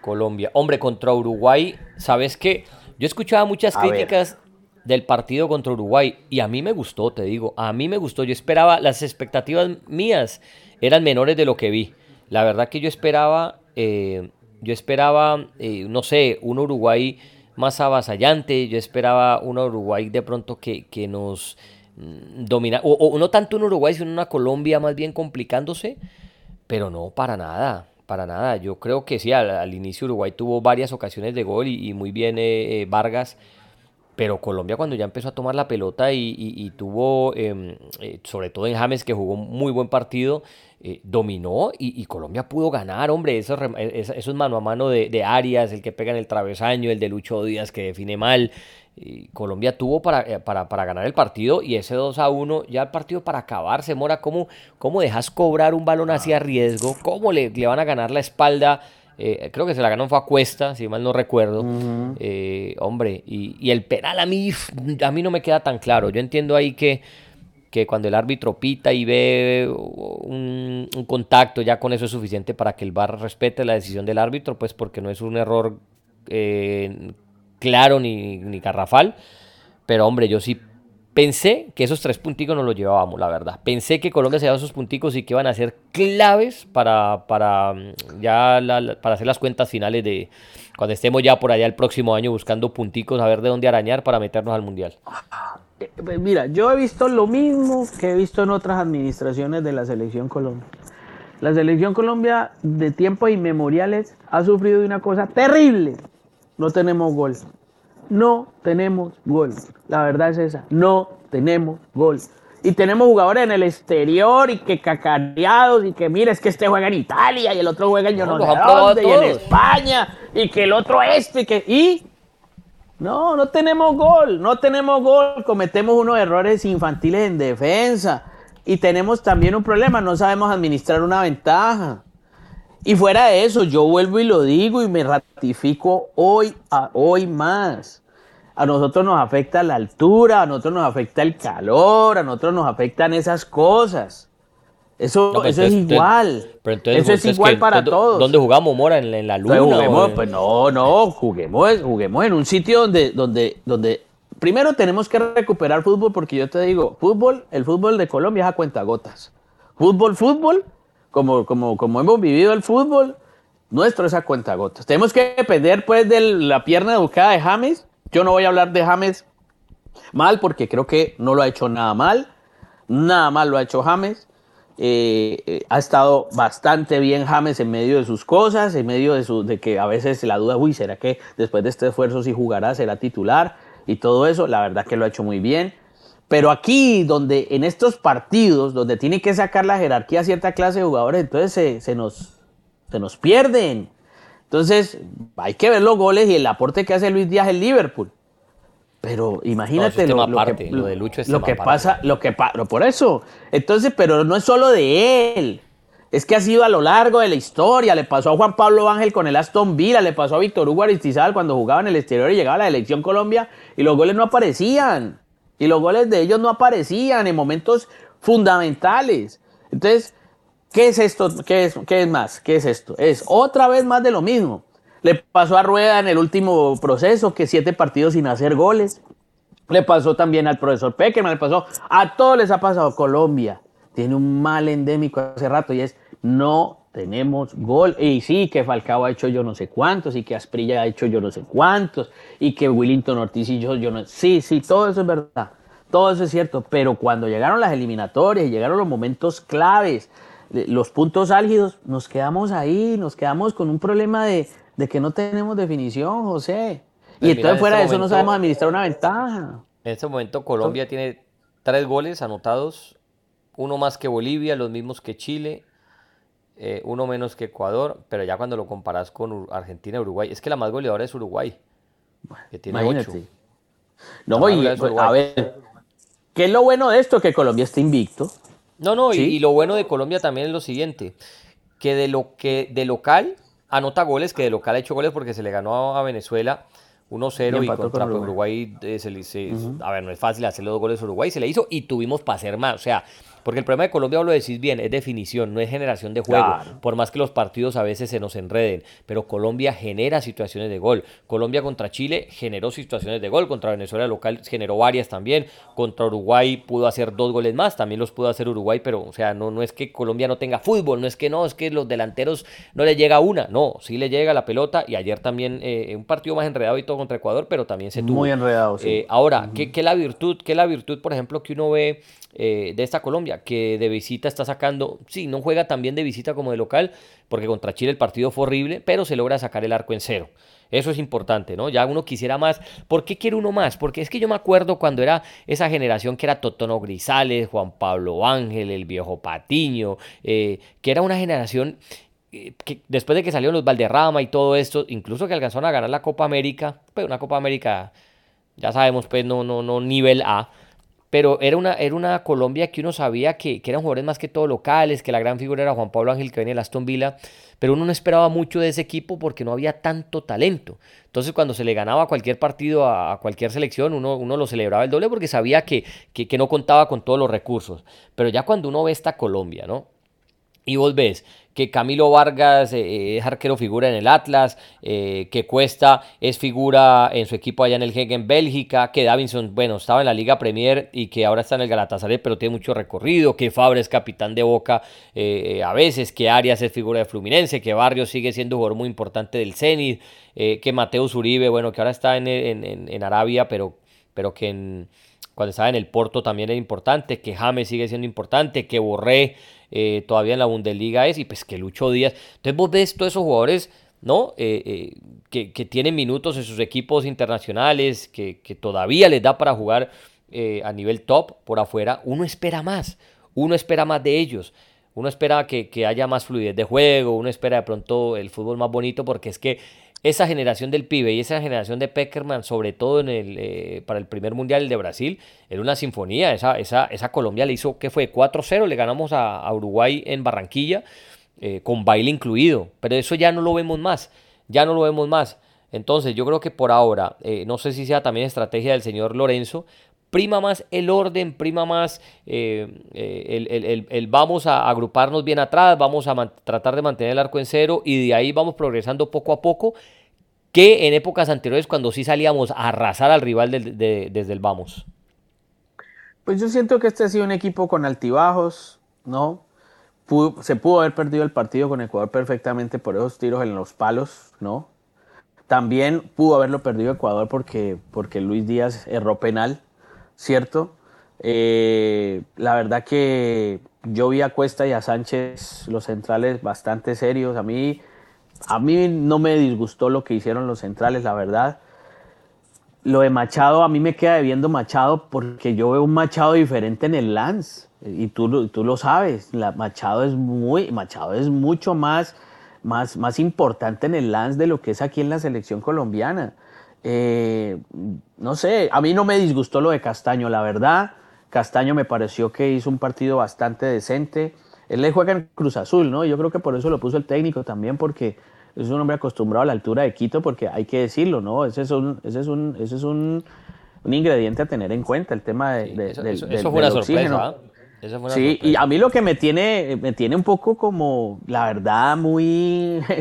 Colombia. Hombre, contra Uruguay, ¿sabes qué? Yo escuchaba muchas críticas del partido contra Uruguay. Y a mí me gustó, te digo, a mí me gustó. Yo esperaba, las expectativas mías eran menores de lo que vi. La verdad que yo esperaba, eh, yo esperaba, eh, no sé, un Uruguay más avasallante. Yo esperaba un Uruguay de pronto que, que nos mm, domina, o, no tanto un Uruguay, sino una Colombia más bien complicándose. Pero no, para nada. Para nada, yo creo que sí, al, inicio Uruguay tuvo varias ocasiones de gol y, muy bien eh, Vargas pero Colombia cuando ya empezó a tomar la pelota y, tuvo, em, eh, sobre todo en James que jugó muy buen partido, eh, dominó y, Colombia pudo ganar, hombre, eso, es mano a mano de, Arias, el que pega en el travesaño, el de Lucho Díaz que define mal. Colombia tuvo eh, para, para, ganar el partido y ese 2 a 1, ya el partido para acabarse, Mora, ¿cómo, cómo dejas cobrar un balón así a riesgo? ¿Cómo le, le van a ganar la espalda? Eh, creo que se la ganó fue a Cuesta, si mal no recuerdo. Eh, hombre, y, el penal a mí, a mí no me queda tan claro. Yo entiendo ahí que, que cuando el árbitro pita y ve un, contacto, ya con eso es suficiente para que el VAR respete la decisión del árbitro, pues porque no es un error eh, claro ni, ni garrafal. Pero hombre, yo sí Pensé que esos tres punticos nos los llevábamos, la verdad. Pensé que Colombia se llevaba esos punticos y que iban a ser claves para, para, mm, ya para hacer las cuentas finales de cuando estemos ya por allá el próximo año buscando punticos, a ver de dónde arañar para meternos al Mundial. Eh, pues mira, yo he visto lo mismo que he visto en otras administraciones de la Selección Colombia. La Selección Colombia de tiempos inmemoriales ha sufrido de una cosa terrible. No tenemos gol no tenemos gol. La verdad es esa, no tenemos gol. Y tenemos jugadores en el exterior y que cacareados y que mira, es que este juega en Italia y el otro juega en no, y en España y que el otro esto y que... Y no, no tenemos gol, no tenemos gol, cometemos unos errores infantiles en defensa y tenemos también un problema, no sabemos administrar una ventaja. Y fuera de eso, yo vuelvo y lo digo y me ratifico hoy a hoy más. A nosotros nos afecta la altura, a nosotros nos afecta el calor, a nosotros nos afectan esas cosas. Eso, eso es igual. eso es igual para todos. ¿Dónde jugamos, Mora? ¿En, la luna? pues no, no, juguemos, juguemos en un sitio donde, donde, donde primero tenemos que recuperar fútbol porque yo te digo, fútbol, el fútbol de Colombia es a cuentagotas. Fútbol, fútbol, como, como, como hemos vivido el fútbol, nuestro es a cuentagotas. Tenemos que depender pues de la pierna educada de James. Yo no voy a hablar de James mal porque creo que no lo ha hecho nada mal. Nada mal lo ha hecho James eh, eh, ha estado bastante bien James en medio de sus cosas, en medio de, su, de que a veces la duda, uy, ¿será que después de este esfuerzo si jugará, será titular? Y todo eso, la verdad que lo ha hecho muy bien. Pero aquí, donde en estos partidos, donde tiene que sacar la jerarquía a cierta clase de jugadores, entonces se, se, nos, se nos pierden. Entonces, hay que ver los goles y el aporte que hace Luis Díaz en Liverpool. Pero imagínate lo, que, lo, de Lucho es lo que pasa, lo que pasa, por eso. Entonces, pero no es solo de él. Es que ha sido a lo largo de la historia. Le pasó a Juan Pablo Ángel con el Aston Villa, le pasó a Víctor Hugo Aristizal cuando jugaba en el exterior y llegaba a la elección Colombia y los goles no aparecían. Y los goles de ellos no aparecían en momentos fundamentales. Entonces, ¿qué es esto? ¿Qué es, qué es más? ¿Qué es esto? Es otra vez más de lo mismo. Le pasó a Rueda en el último proceso, que siete partidos sin hacer goles. Le pasó también al profesor Peckerman, le pasó. A todos les ha pasado. Colombia tiene un mal endémico hace rato y es no tenemos gol. Y sí, que Falcao ha hecho yo no sé cuántos, y que Asprilla ha hecho yo no sé cuántos, y que Willington Ortiz y yo, yo no Sí, sí, todo eso es verdad. Todo eso es cierto. Pero cuando llegaron las eliminatorias llegaron los momentos claves, los puntos álgidos, nos quedamos ahí, nos quedamos con un problema de, de que no tenemos definición, José. y entonces fuera de eso no sabemos administrar una ventaja. En este momento Colombia tiene tres goles anotados, uno más que Bolivia, los mismos que Chile, eh, uno menos que Ecuador, pero ya cuando lo comparas con Argentina y Uruguay, es que la más goleadora es Uruguay, que tiene ocho. No, voy a ver, ¿qué es lo bueno de esto? Que Colombia está invicto. No, no, y, lo bueno de Colombia también es lo siguiente, que de lo que de local anota goles, que de local ha hecho goles porque se le ganó a Venezuela 1-0 y, contra Uruguay, eh, se, a ver, no es fácil hacer los dos goles a Uruguay, se le hizo y tuvimos para hacer más, o sea, porque el problema de Colombia, lo decís bien, es definición, no es generación de juego. Por más que los partidos a veces se nos enreden. Pero Colombia genera situaciones de gol. Colombia contra Chile generó situaciones de gol. Contra Venezuela local generó varias también. Contra Uruguay pudo hacer dos goles más. También los pudo hacer Uruguay. Pero, o sea, no, no es que Colombia no tenga fútbol. No es que no, es que los delanteros no le llega una. No, sí le llega la pelota. Y ayer también eh, un partido más enredado y todo contra Ecuador. Pero también se tuvo. Muy enredado, sí. Eh, ahora, ¿qué, ¿qué, la virtud? ¿Qué la virtud, por ejemplo, que uno ve eh, de esta Colombia, que de visita está sacando, sí, no juega tan bien de visita como de local, porque contra Chile el partido fue horrible, pero se logra sacar el arco en cero. Eso es importante, ¿no? Ya uno quisiera más. ¿Por qué quiere uno más? Porque es que yo me acuerdo cuando era esa generación que era Totono Grisales, Juan Pablo Ángel, el viejo Patiño, eh, que era una generación eh, que después de que salieron los Valderrama y todo esto, incluso que alcanzaron a ganar la Copa América, pero una Copa América, ya sabemos, pues no, no, no nivel A, pero era una, era una Colombia que uno sabía que, eran jugadores más que todo locales, que la gran figura era Juan Pablo Ángel que venía de Aston Villa, pero uno no esperaba mucho de ese equipo porque no había tanto talento. Entonces cuando se le ganaba cualquier partido a, cualquier selección, uno, uno, lo celebraba el doble porque sabía que, que, que no contaba con todos los recursos. Pero ya cuando uno ve esta Colombia, ¿no? Y vos ves que Camilo Vargas eh, eh, es arquero figura en el Atlas, eh, que Cuesta es figura en su equipo allá en el Genk en Bélgica, que Davinson, bueno, estaba en la Liga Premier y que ahora está en el Galatasaray, pero tiene mucho recorrido, que Fabre es capitán de Boca a veces, que Arias es figura de Fluminense, que Barrios sigue siendo jugador muy importante del Zenit, que Mateus Uribe, bueno, que ahora está en, en, Arabia, pero, pero que cuando estaba en el Porto también era importante, que James sigue siendo importante, que Borré eh, todavía en la Bundesliga es, y pues que Lucho Díaz. Entonces vos ves todos esos jugadores, ¿no? Eh, eh, que, que, tienen minutos en sus equipos internacionales, que, que todavía les da para jugar a nivel top por afuera. Uno espera más, uno espera más de ellos. Uno espera que, que, haya más fluidez de juego, uno espera de pronto el fútbol más bonito, porque es que esa generación del pibe y esa generación de Peckerman, sobre todo en el, eh, para el primer mundial de Brasil, era una sinfonía. Esa, esa, Colombia le hizo, ¿qué fue? 4-0, le ganamos a, Uruguay en Barranquilla. eh, con baile incluido, pero eso ya no lo vemos más, ya no lo vemos más. Entonces yo creo que por ahora, eh, no sé si sea también estrategia del señor Lorenzo, prima más el orden, prima más eh, el, vamos a agruparnos bien atrás, vamos a tratar de mantener el arco en cero y de ahí vamos progresando poco a poco, que en épocas anteriores cuando sí salíamos a arrasar al rival desde el vamos. Pues yo siento que este ha sido un equipo con altibajos, ¿no? se pudo haber perdido el partido con Ecuador perfectamente por esos tiros en los palos, ¿no? También pudo haberlo perdido Ecuador porque, porque Luis Díaz erró penal, ¿cierto? Eh, la verdad que yo vi a Cuesta y a Sánchez, los centrales, bastante serios. A mí, a mí no me disgustó lo que hicieron los centrales, la verdad. Lo de Machado, a mí me queda debiendo Machado porque yo veo un Machado diferente en el Lance. Y tú, tú lo sabes, la Machado es muy, Machado es mucho más, más, más importante en el lance de lo que es aquí en la selección colombiana. Eh, no sé, a mí no me disgustó lo de Castaño, la verdad. Castaño me pareció que hizo un partido bastante decente. Él le juega en Cruz Azul, ¿no? Yo creo que por eso lo puso el técnico también, porque es un hombre acostumbrado a la altura de Quito, porque hay que decirlo, ¿no? Ese es un, ese es un, ese es un, un ingrediente a tener en cuenta, el tema de, del, eso fue una sorpresa. ¿ah? sí, y a mí lo que me tiene, me tiene un poco como, la verdad, muy...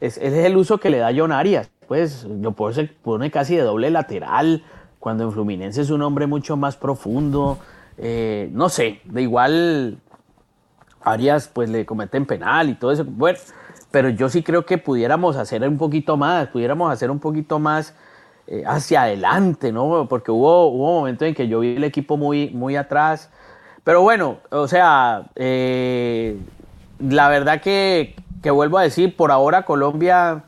Es, el uso que le da John Arias. Pues lo pone casi de doble lateral, cuando en Fluminense es un hombre mucho más profundo. Eh, no sé, de igual Arias pues le cometen penal y todo eso. Bueno, pero yo sí creo que pudiéramos hacer un poquito más, pudiéramos hacer un poquito más eh, hacia adelante, ¿no? Porque hubo, hubo momentos en que yo vi el equipo muy, muy atrás pero bueno, o sea, eh, la verdad que, que, vuelvo a decir, por ahora Colombia,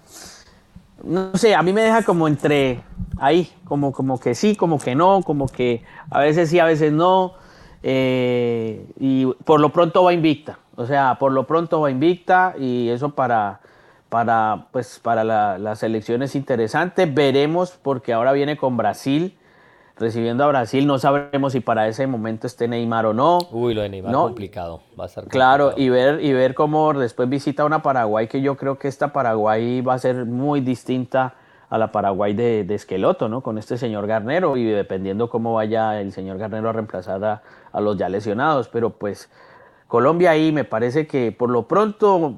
no sé, a mí me deja como entre ahí, como, como que sí, como que no, como que a veces sí, a veces no. Eh, y por lo pronto va invicta, o sea, por lo pronto va invicta y eso para, para, pues, para la, la selección es interesante. Veremos porque ahora viene con Brasil recibiendo a Brasil. No sabremos si para ese momento esté Neymar o no. Uy, lo de Neymar no. complicado. Va a estar Claro, y ver, y ver cómo después visita una Paraguay, que yo creo que esta Paraguay va a ser muy distinta a la Paraguay de, de Esqueloto, ¿no? Con este señor Garnero y dependiendo cómo vaya el señor Garnero a reemplazar a, a los ya lesionados. Pero pues Colombia ahí me parece que por lo pronto,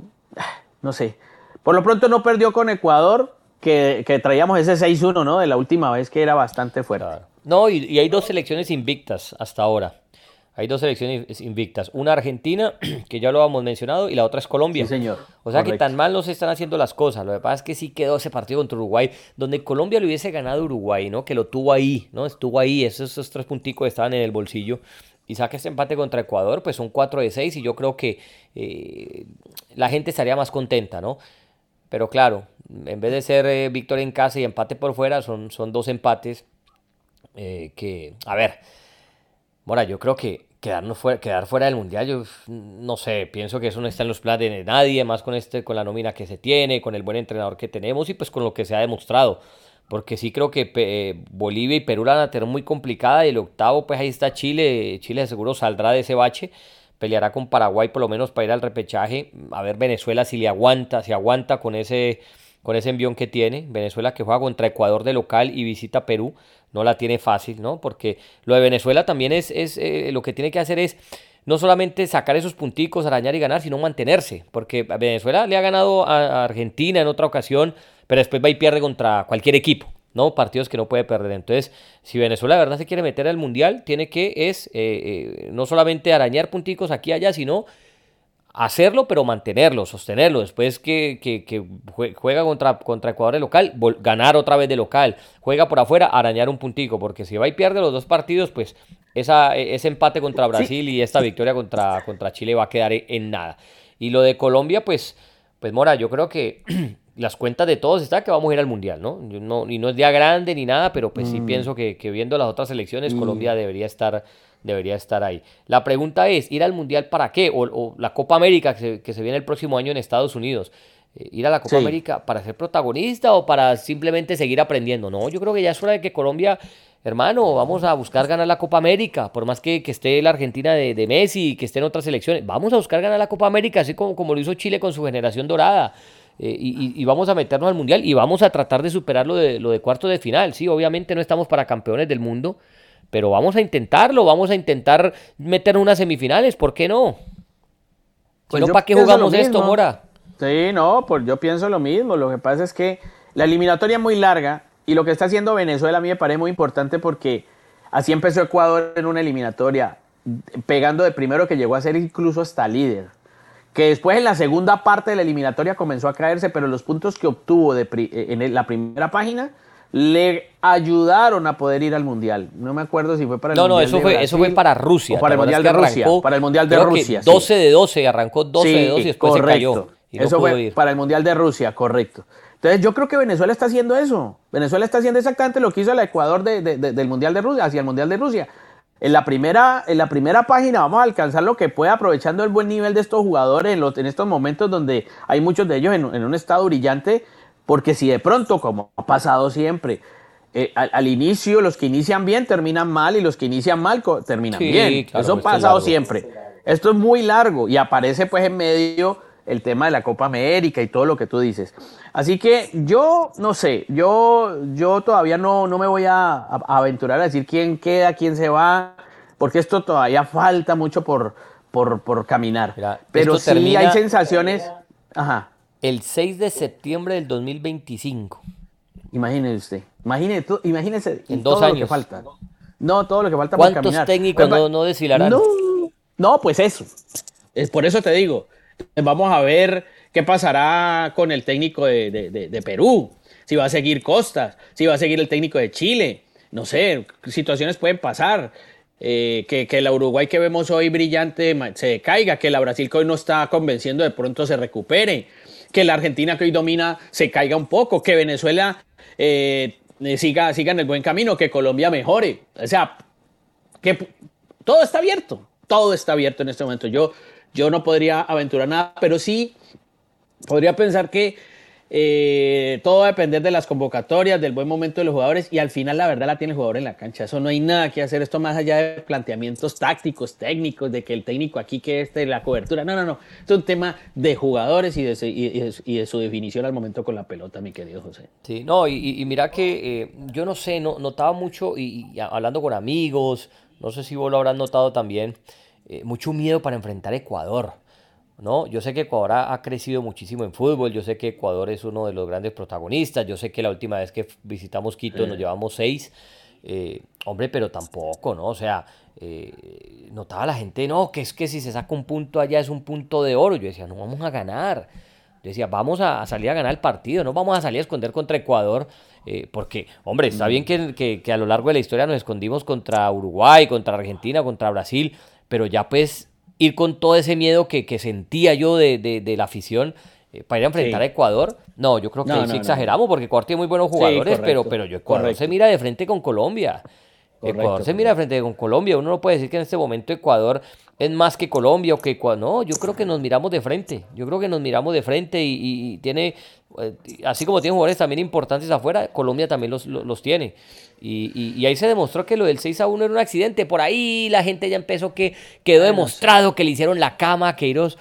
no sé, por lo pronto no perdió con Ecuador, que, que traíamos ese 6-1, ¿no? De la última vez que era bastante fuerte. No, y, hay dos selecciones invictas hasta ahora. Hay dos selecciones invictas. Una Argentina, que ya lo hemos mencionado, y la otra es Colombia. Sí, señor. O sea que tan mal no se están haciendo las cosas. Lo que pasa es que sí quedó ese partido contra Uruguay, donde Colombia le hubiese ganado Uruguay, ¿no? Que lo tuvo ahí, ¿no? Estuvo ahí, esos, tres punticos estaban en el bolsillo. Y saque este empate contra Ecuador, pues son 4 de 6 y yo creo que eh, la gente estaría más contenta, ¿no? Pero claro, en vez de ser eh, victoria en casa y empate por fuera, son, son dos empates eh, que, a ver, Mora, yo creo que quedarnos fuera, quedar fuera del mundial, yo no sé, pienso que eso no está en los planes de nadie, más con este, con la nómina que se tiene, con el buen entrenador que tenemos y pues con lo que se ha demostrado. Porque sí creo que eh, Bolivia y Perú la van a tener muy complicada y el octavo, pues ahí está Chile. Chile seguro saldrá de ese bache. Peleará con Paraguay por lo menos para ir al repechaje. A ver Venezuela si le aguanta, si aguanta con ese, con ese envión que tiene. Venezuela que juega contra Ecuador de local y visita Perú no la tiene fácil, ¿no? Porque lo de Venezuela también es, es eh, lo que tiene que hacer es no solamente sacar esos punticos, arañar y ganar, sino mantenerse. Porque Venezuela le ha ganado a Argentina en otra ocasión, pero después va y pierde contra cualquier equipo, ¿no? Partidos que no puede perder. Entonces, si Venezuela de verdad se quiere meter al Mundial, tiene que es eh, eh, no solamente arañar punticos aquí y allá, sino hacerlo, pero mantenerlo, sostenerlo. Después que, que, juega contra, contra Ecuador de local, ganar otra vez de local. Juega por afuera, arañar un puntico, porque si va y pierde los dos partidos, pues esa, ese empate contra Brasil y esta victoria contra, contra Chile va a quedar en nada. Y lo de Colombia, pues, pues Mora, yo creo que las cuentas de todos está que vamos a ir al Mundial, ¿no? no y no es día grande ni nada, pero pues sí mm. pienso que, viendo las otras elecciones, mm. Colombia debería estar debería estar ahí. La pregunta es, ¿ir al Mundial para qué? O, la Copa América que se, viene el próximo año en Estados Unidos. Eh, ¿Ir a la Copa América para ser protagonista o para simplemente seguir aprendiendo? No, yo creo que ya es hora de que Colombia hermano, vamos a buscar ganar la Copa América, por más que, esté la Argentina de, Messi y que esté en otras selecciones, vamos a buscar ganar la Copa América, así como, como lo hizo Chile con su generación dorada. Eh, y, vamos a meternos al mundial y vamos a tratar de superar lo de, lo de cuarto de final. Sí, obviamente no estamos para campeones del mundo, pero vamos a intentarlo, vamos a intentar meternos unas semifinales, ¿por qué no? Pues ¿para qué jugamos esto, Mora? Sí, no, pues yo pienso lo mismo. Lo que pasa es que la eliminatoria es muy larga y lo que está haciendo Venezuela a mí me parece muy importante porque así empezó Ecuador en una eliminatoria, pegando de primero que llegó a ser incluso hasta líder. Que después en la segunda parte de la eliminatoria comenzó a caerse, pero los puntos que obtuvo de, en la primera página le ayudaron a poder ir al mundial. No me acuerdo si fue para el no, mundial. No, eso fue, eso fue para Rusia. para el mundial de Rusia. Para el mundial de Rusia. 12 de 12, arrancó 12 de 12 y después se cayó. eso fue para el mundial de Rusia, correcto. Entonces yo creo que Venezuela está haciendo eso. Venezuela está haciendo exactamente lo que hizo el Ecuador del mundial de Rusia, hacia el mundial de Rusia. En la, primera, en la primera página vamos a alcanzar lo que puede aprovechando el buen nivel de estos jugadores en, los, en estos momentos donde hay muchos de ellos en, en un estado brillante, porque si de pronto, como ha pasado siempre, eh, al, inicio los que inician bien terminan mal y los que inician mal terminan bien. Eso ha pasado siempre. Esto es muy largo y aparece pues en medio el tema de la Copa América y todo lo que tú dices. Así que yo no sé, yo, yo todavía no, no me voy a, aventurar a decir quién queda, quién se va, porque esto todavía falta mucho por, por, caminar. Pero sí hay sensaciones. Ajá. El 6 de septiembre del 2025. Imagínese usted. Imagínese, imagínese en dos todo años. lo que falta. No, todo lo que falta por caminar. ¿Cuántos técnicos no, no desfilarán? No, no, pues eso. Es por eso te digo. Vamos a ver qué pasará con el técnico de, Perú. Si va a seguir Costas, si va a seguir el técnico de Chile. No sé, situaciones pueden pasar. Eh, que, que, Uruguay que vemos hoy brillante se caiga, que la Brasil que hoy no está convenciendo de pronto se recupere, que la Argentina que hoy domina se caiga un poco, que Venezuela eh, eh, siga, siga en el buen camino, que Colombia mejore. O sea, que todo está abierto, todo está abierto en este momento. Yo, yo no podría aventurar nada, pero sí podría pensar que eh, todo va a depender de las convocatorias, del buen momento de los jugadores y al final la verdad la tiene el jugador en la cancha. Eso no hay nada que hacer. Esto más allá de planteamientos tácticos, técnicos, de que el técnico aquí que este, la cobertura. No, no, no. Es un tema de jugadores y de, su definición al momento con la pelota, mi querido José. Sí, no, y, mira que eh, yo no sé, no, notaba mucho y, hablando con amigos, no sé si vos lo habrás notado también, eh, mucho miedo para enfrentar Ecuador. ¿no? Yo sé que Ecuador ha, crecido muchísimo en fútbol, yo sé que Ecuador es uno de los grandes protagonistas, yo sé que la última vez que visitamos Quito nos llevamos seis, eh, hombre, pero tampoco, ¿no? O sea, eh, notaba la gente, no, que es que si se saca un punto allá es un punto de oro, yo decía, no vamos a ganar. Yo decía, vamos a, salir a ganar el partido, no vamos a salir a esconder contra Ecuador, eh, porque, hombre, está bien que, que, a lo largo de la historia nos escondimos contra Uruguay, contra Argentina, contra Brasil, pero ya pues ir con todo ese miedo que, sentía yo de, la afición eh, para ir a enfrentar a Ecuador. No, yo creo que sí exageramos porque Ecuador tiene muy buenos jugadores, pero, pero yo, Ecuador se mira de frente con Colombia. Ecuador se mira de frente con Colombia. Uno no puede decir que en este momento Ecuador es más que Colombia o que Ecuador. No, yo creo que nos miramos de frente. Yo creo que nos miramos de frente y, tiene, eh, así como tiene jugadores también importantes afuera, Colombia también los, los, tiene. Y, ahí se demostró que lo del 6 a 1 era un accidente. Por ahí la gente ya empezó que quedó demostrado que le hicieron la cama a Queiroz.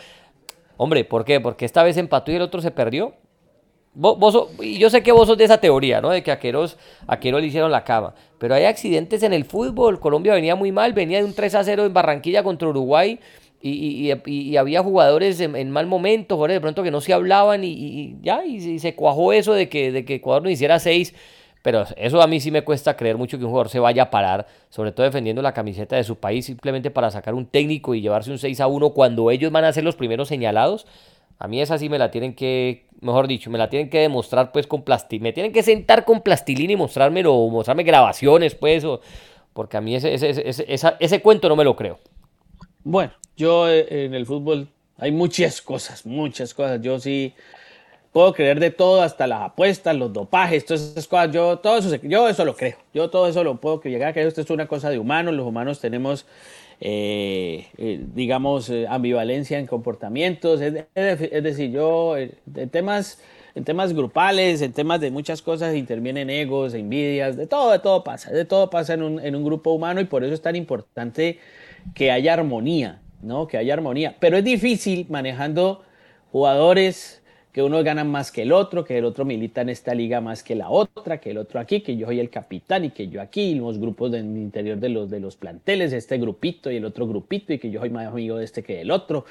Hombre, ¿por qué? Porque esta vez empató y el otro se perdió. Vos, y yo sé que vos sos de esa teoría, ¿no? De que a Queiroz, a le hicieron la cama. Pero hay accidentes en el fútbol. Colombia venía muy mal, venía de un 3 a 0 en Barranquilla contra Uruguay. Y, había jugadores en, mal momento, jugadores de pronto que no se hablaban y, ya, y, se cuajó eso de que, de que Ecuador no hiciera 6 pero eso a mí sí me cuesta creer mucho que un jugador se vaya a parar, sobre todo defendiendo la camiseta de su país, simplemente para sacar un técnico y llevarse un 6 a 1 cuando ellos van a ser los primeros señalados. A mí esa sí me la tienen que, mejor dicho, me la tienen que demostrar pues con plastilina. Me tienen que sentar con plastilina y mostrármelo, o mostrarme grabaciones pues, porque a mí ese, ese, ese cuento no me lo creo. Bueno, yo eh, en el fútbol hay muchas cosas, muchas cosas. Yo sí puedo creer de todo, hasta las apuestas, los dopajes, todas esas cosas. Yo todo eso, yo eso lo creo. Yo todo eso lo puedo llegar a que esto es una cosa de humanos. Los humanos tenemos, eh, eh, digamos, eh, ambivalencia en comportamientos. Es, decir, yo, de temas en temas grupales, en temas de muchas cosas intervienen egos, envidias, de todo, de todo pasa, de todo pasa en un, en un grupo humano y por eso es tan importante que haya armonía, ¿no? Que haya armonía. Pero es difícil manejando jugadores que uno gana más que el otro, que el otro milita en esta liga más que la otra, que el otro aquí, que yo soy el capitán y que yo aquí, los grupos del interior de los, de los planteles, este grupito y el otro grupito y que yo soy más amigo de este que del otro.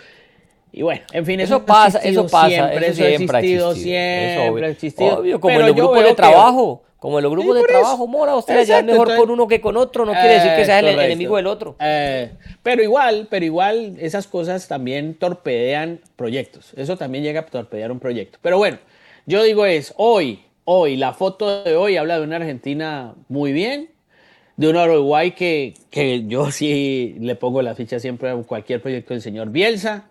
Y bueno, en fin, eso, pasa, eso pasa, siempre, eso, siempre ha existido, siempre ha existido. Obvio, como en los grupos de trabajo. Como en los grupos de trabajo, Mora, usted ya es mejor con uno que con otro, no quiere decir que sea el enemigo del otro. Eh, pero igual, pero igual esas cosas también torpedean proyectos. Eso también llega a torpedear un proyecto. Pero bueno, yo digo es, hoy, hoy, la foto de hoy habla de una Argentina muy bien, de un Uruguay que, que yo sí le pongo la ficha siempre a cualquier proyecto del señor Bielsa.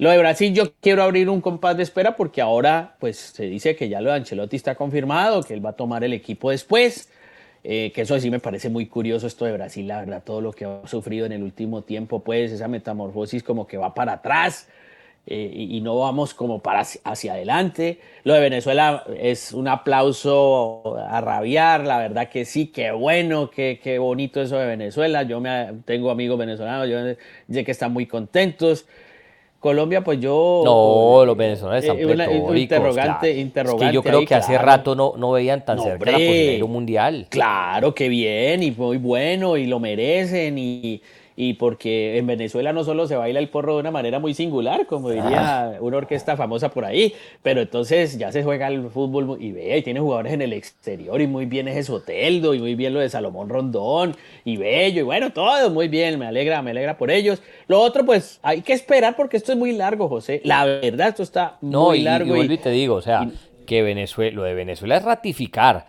Lo de Brasil yo quiero abrir un compás de espera porque ahora pues se dice que ya lo de Ancelotti está confirmado, que él va a tomar el equipo después, eh, que eso sí me parece muy curioso esto de Brasil, la verdad, todo lo que ha sufrido en el último tiempo, pues esa metamorfosis como que va para atrás eh, y, no vamos como para hacia, adelante. Lo de Venezuela es un aplauso a rabiar, la verdad que sí, qué bueno, qué, qué bonito eso de Venezuela, yo me, tengo amigos venezolanos, yo sé que están muy contentos. Colombia, pues yo. No, los venezolanos están eh, interrogante, interrogante. Es que yo creo que hace rato no, no veían tan cerca la posibilidad mundial. Claro, qué bien, y muy bueno, y lo merecen, y, y porque en Venezuela no solo se baila el porro de una manera muy singular, como diría una orquesta famosa por ahí, pero entonces ya se juega el fútbol y ve, y tiene jugadores en el exterior y muy bien ese Soteldo y muy bien lo de Salomón Rondón y Bello y bueno, todo muy bien, me alegra, me alegra por ellos. Lo otro pues hay que esperar porque esto es muy largo, José. La verdad esto está muy largo. Y, y, te digo, o sea, que Venezuela, lo de Venezuela es ratificar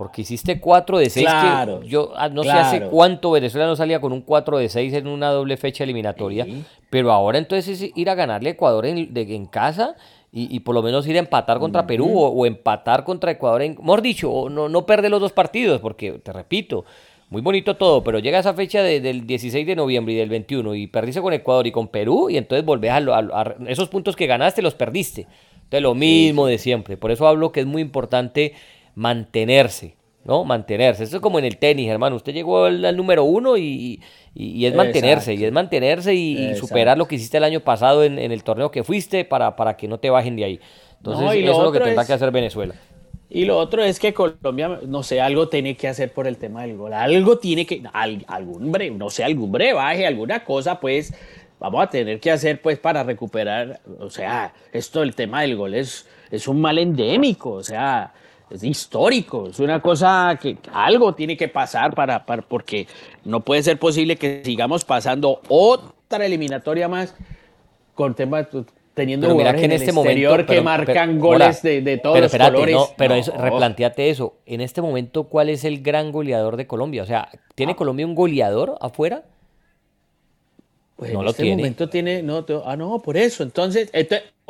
porque hiciste 4 de 6. Claro, yo ah, no sé hace cuánto Venezuela no salía con un 4 de 6 en una doble fecha eliminatoria. Pero ahora entonces es ir a ganarle a Ecuador en, en casa y, por lo menos ir a empatar contra Perú o, empatar contra Ecuador. En, mejor dicho, no, no perder los dos partidos, porque te repito, muy bonito todo, pero llega esa fecha del 16 de noviembre y del 21 y perdiste con Ecuador y con Perú y entonces volvés a, a, esos puntos que ganaste los perdiste. Entonces lo mismo de siempre. Por eso hablo que es muy importante mantenerse, ¿no? Mantenerse. Eso es como en el tenis, hermano. Usted llegó al, número uno y, es mantenerse, y es mantenerse y, superar lo que hiciste el año pasado en, el torneo que fuiste para, para, que no te bajen de ahí. Entonces, eso es lo que tendrá que hacer Venezuela. Y lo otro es que Colombia, no sé, algo tiene que hacer por el tema del gol. Algo tiene que, algún breve, no sé, algún brebaje, alguna cosa, pues, vamos a tener que hacer, pues, para recuperar. O sea, esto, el tema del gol es, es un mal endémico. O sea, es histórico, es una cosa que algo tiene que pasar para, porque no puede ser posible que sigamos pasando otra eliminatoria más con temas teniendo pero mira que en, este momento que marcan goles de, todos los colores. pero replanteate eso. En este momento, ¿cuál es el gran goleador de Colombia? O sea, ¿tiene ah. Colombia un goleador afuera? Pues no en lo este momento tiene, no, ah, no, por eso. Entonces,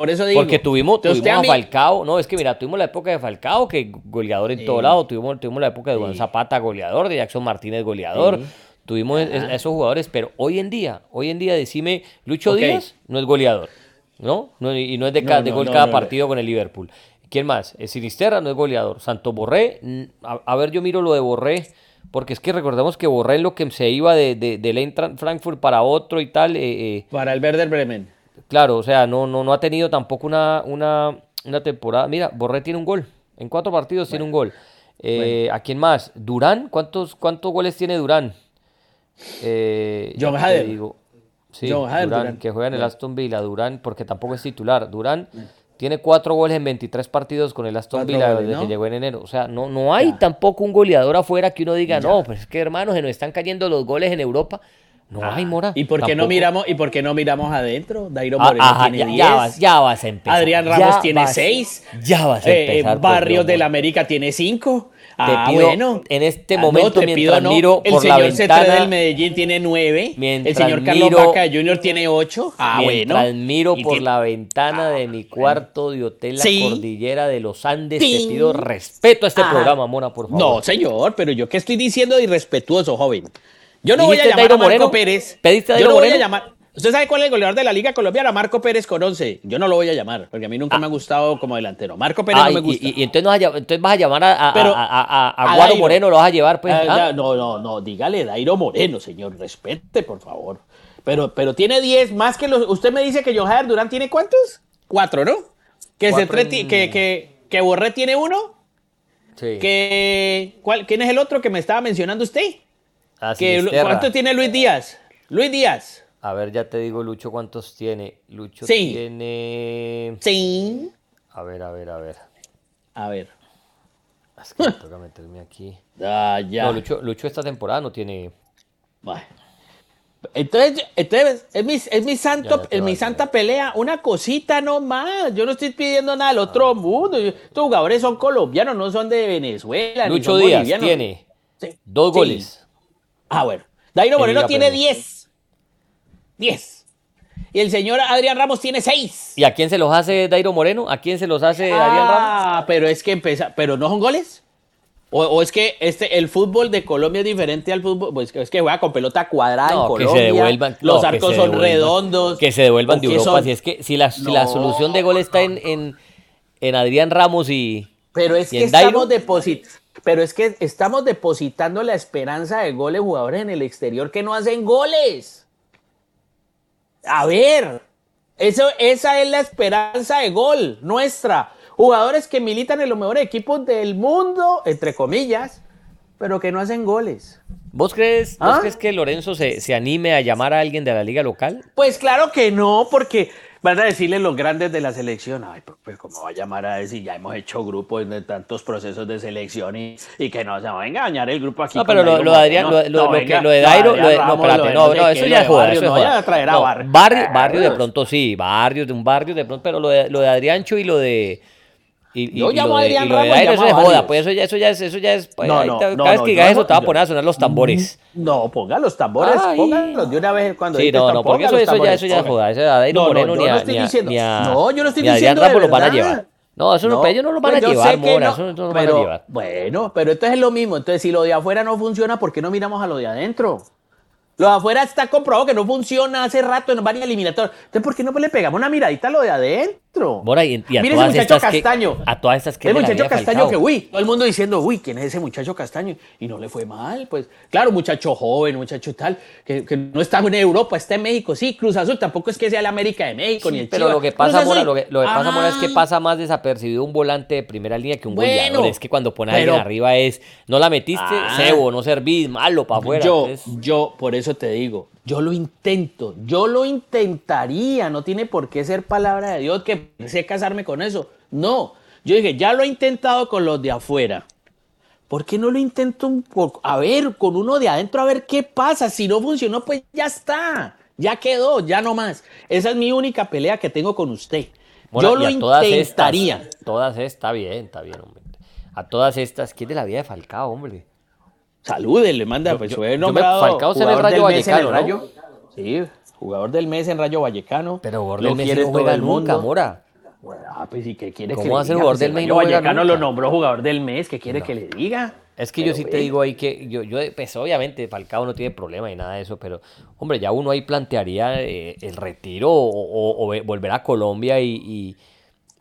por eso digo. Porque tuvimos, tuvimos a, Falcao, no, es que mira, tuvimos la época de Falcao, que goleador en todo lado, tuvimos, tuvimos la época de Juan Zapata, goleador, de Jackson Martínez, goleador. Tuvimos a esos jugadores, pero hoy en día, hoy en día decime, Lucho Díaz no es goleador, ¿no? y no es de, de gol cada partido con el Liverpool. ¿Quién más? Sinisterra no es goleador. Santo Borré, a ver, yo miro lo de Borré porque es que recordemos que Borré lo que se iba de, de, de Frankfurt para otro y tal. Eh, eh, para el Werder Bremen. Claro, o sea, no, no, no ha tenido tampoco una, una, una temporada. Mira, Borré tiene un gol. En cuatro partidos tiene un gol. Eh, ¿A quién más? Durán, ¿cuántos, cuántos goles tiene Durán? John Hader. sí, Durán, que juega en el Aston Villa. Durán, porque tampoco es titular. Durán tiene cuatro goles en 23 partidos con el Aston Villa desde que llegó en enero. O sea, no, no hay tampoco un goleador afuera que uno diga, no, pues es que hermanos, se nos están cayendo los goles en Europa. No hay, Mora. ¿Y por qué no miramos, y por qué no miramos adentro? Dairo ah, Moreno tiene 10. Ya, vas, ya vas a empezar. Adrián Ramos tiene 6. Ya vas a eh, empezar. Barrios del América tiene 5. Ah, pido, bueno. En este ah, momento, mientras miro por la ventana. El señor del Medellín tiene 9. El señor Carlos Vaca Jr. tiene 8. Ah, mientras miro por la ventana de mi cuarto de hotel La Cordillera de los Andes, te pido respeto a este programa, Mona, por favor. No, señor, pero yo qué estoy diciendo de irrespetuoso, joven. Yo no voy a llamar a Marco Pérez. ¿Pediste a Yo no voy a llamar. ¿Usted sabe cuál es el goleador de la Liga Colombiana? Marco Pérez con 11. Yo no lo voy a llamar, porque a mí nunca me ha gustado como delantero. Marco Pérez Ah, no me gusta. y- y entonces, vas a ll- entonces vas a llamar a, a, Pero- Dairo. Moreno, lo vas a llevar, pues. Ah, ¿ah? No, no, no, dígale Dairo Moreno, señor, respete, por favor. Pero, pero tiene 10 más que los. Usted me dice que John Jader Durán tiene cuántos? Cuatro, ¿no? Que, Cuatro se en- que, que, que Borré tiene uno. Sí. Que, ¿cuál, ¿Quién es el otro que me estaba mencionando usted? Ah, Que. ¿Cuánto tiene Luis Díaz? Luis Díaz. A ver, ya te digo, Lucho, cuántos tiene. Lucho Sí. tiene. Sí. A ver, a ver, a ver. A ver. Es que me toca meterme aquí. Ah, ya. No, Lucho, Lucho esta temporada no tiene. Bueno. Entonces, entonces es mi, es mi santo, es mi santa pelea, una cosita nomás. Yo no estoy pidiendo nada del otro mundo. Yo- Estos jugadores son colombianos, no son de Venezuela. ni Lucho son Díaz bolivianos. tiene Sí. dos Sí. Ah, bueno. Dairo En Moreno tiene Premier. 10. 10. Y el señor Adrián Ramos tiene 6. ¿Y a quién se los hace Dairo Moreno? ¿A quién se los hace Adrián Ramos? Ah, pero es que empieza, pero no son goles. O, o es que este, el fútbol de Colombia es diferente al fútbol, pues es que juega con pelota cuadrada No, en que Colombia. se devuelvan. los no, que arcos son redondos. Que se devuelvan de que Europa. son- Si es que si la, si la No. solución de gol está en, en, en Adrián Ramos y. Pero es ¿Y que estamos deposit pero es que estamos depositando la esperanza de goles jugadores en el exterior que no hacen goles. A ver, eso, esa es la esperanza de gol nuestra. Jugadores que militan en los mejores equipos del mundo, entre comillas, pero que no hacen goles. ¿Vos crees, vos ¿Ah? crees que Lorenzo se, se anime a llamar a alguien de la liga local? Pues claro que no, porque van a decirle los grandes de la selección, ay, pues, pues cómo va a llamar a decir, ya hemos hecho grupos de tantos procesos de selección y, y que no se va a engañar el grupo aquí. No, pero lo, lo de Adrián, lo, lo- No, lo que, venga, lo de Dairo, no, espérate, no, no, eso ya es Barrios, eso es traer a Barrios. barrio, barrio de Barrios. pronto sí, barrios de un barrio de pronto, pero lo de, lo de Adriancho y lo de y, Yo y llamo lo a Adrián lo Ramos, eso es joda, pues eso ya, eso ya es, eso ya es, pues, No, no, te- no, cada vez no, que no- eso te va a poner a sonar los tambores. No, ponga los tambores, Ay. pónganlos de una vez cuando Sí, no, no, porque eso, eso ya, eso ya es joda. Eso a No, no, Moreno yo ni no a, estoy ni a, diciendo- ni a- no, yo no estoy ni Adrián diciendo de Ramos los van a llevar. No, eso no, No, pues ellos no los van a pues yo llevar, Mora, no, eso no van pero, a llevar. Bueno, pero entonces es lo mismo. Entonces, si lo de afuera no funciona, ¿por qué no miramos a lo de adentro? Lo de afuera está comprobado que no funciona hace rato en varias eliminatorias. Entonces, ¿por qué no le pegamos una miradita a lo de adentro? Mora, y, y a Mire ese todas muchacho estas que, Castaño. a todas estas que el muchacho Castaño que, uy, todo el mundo diciendo, uy, ¿quién es ese muchacho Castaño? Y no le fue mal, pues. Claro, muchacho joven, muchacho tal, que, que no está en Europa, está en México. Sí, Cruz Azul tampoco es que sea la América de México Sí, ni el pero Chivas. lo que pasa. Mora, lo que, lo que pasa, Mora, es que Ah, pasa más desapercibido un volante de primera línea que un Bueno, goleador. Es que cuando pone a alguien pero- arriba es, no la metiste, Ah. cebo, no servís, malo para afuera. Yo, entonces- yo, por eso te digo, yo lo intento, yo lo intentaría, no tiene por qué ser palabra de Dios que sé casarme con eso. No, yo dije, ya lo he intentado con los de afuera. ¿Por qué no lo intento un poco? A ver, con uno de adentro, a ver qué pasa. Si no funcionó, pues ya está. Ya quedó, ya no más. Esa es mi única pelea que tengo con usted. Yo lo todas intentaría. Estas, todas estas, está bien, está bien, hombre. A todas estas, ¿quién de la vida de Falcao, hombre? Salude, le manda, pues fue nombrado Falcao en el Rayo mes el Vallecano, ¿no? Rayo. Sí, jugador del mes en Rayo Vallecano. Pero jugador del quiere no juega nunca, mundo. Mora. Bueno, ah, pues ¿y qué quiere ¿Cómo que va a ser jugador Pues el del mes Rayo no Vallecano nunca? lo nombró jugador del mes, ¿qué quiere que le diga? Es que yo sí te digo ahí que yo, yo, pues obviamente Falcao no tiene problema y nada de eso, pero hombre, ya uno ahí plantearía eh, el retiro o, o- o ve- volver a Colombia y, y,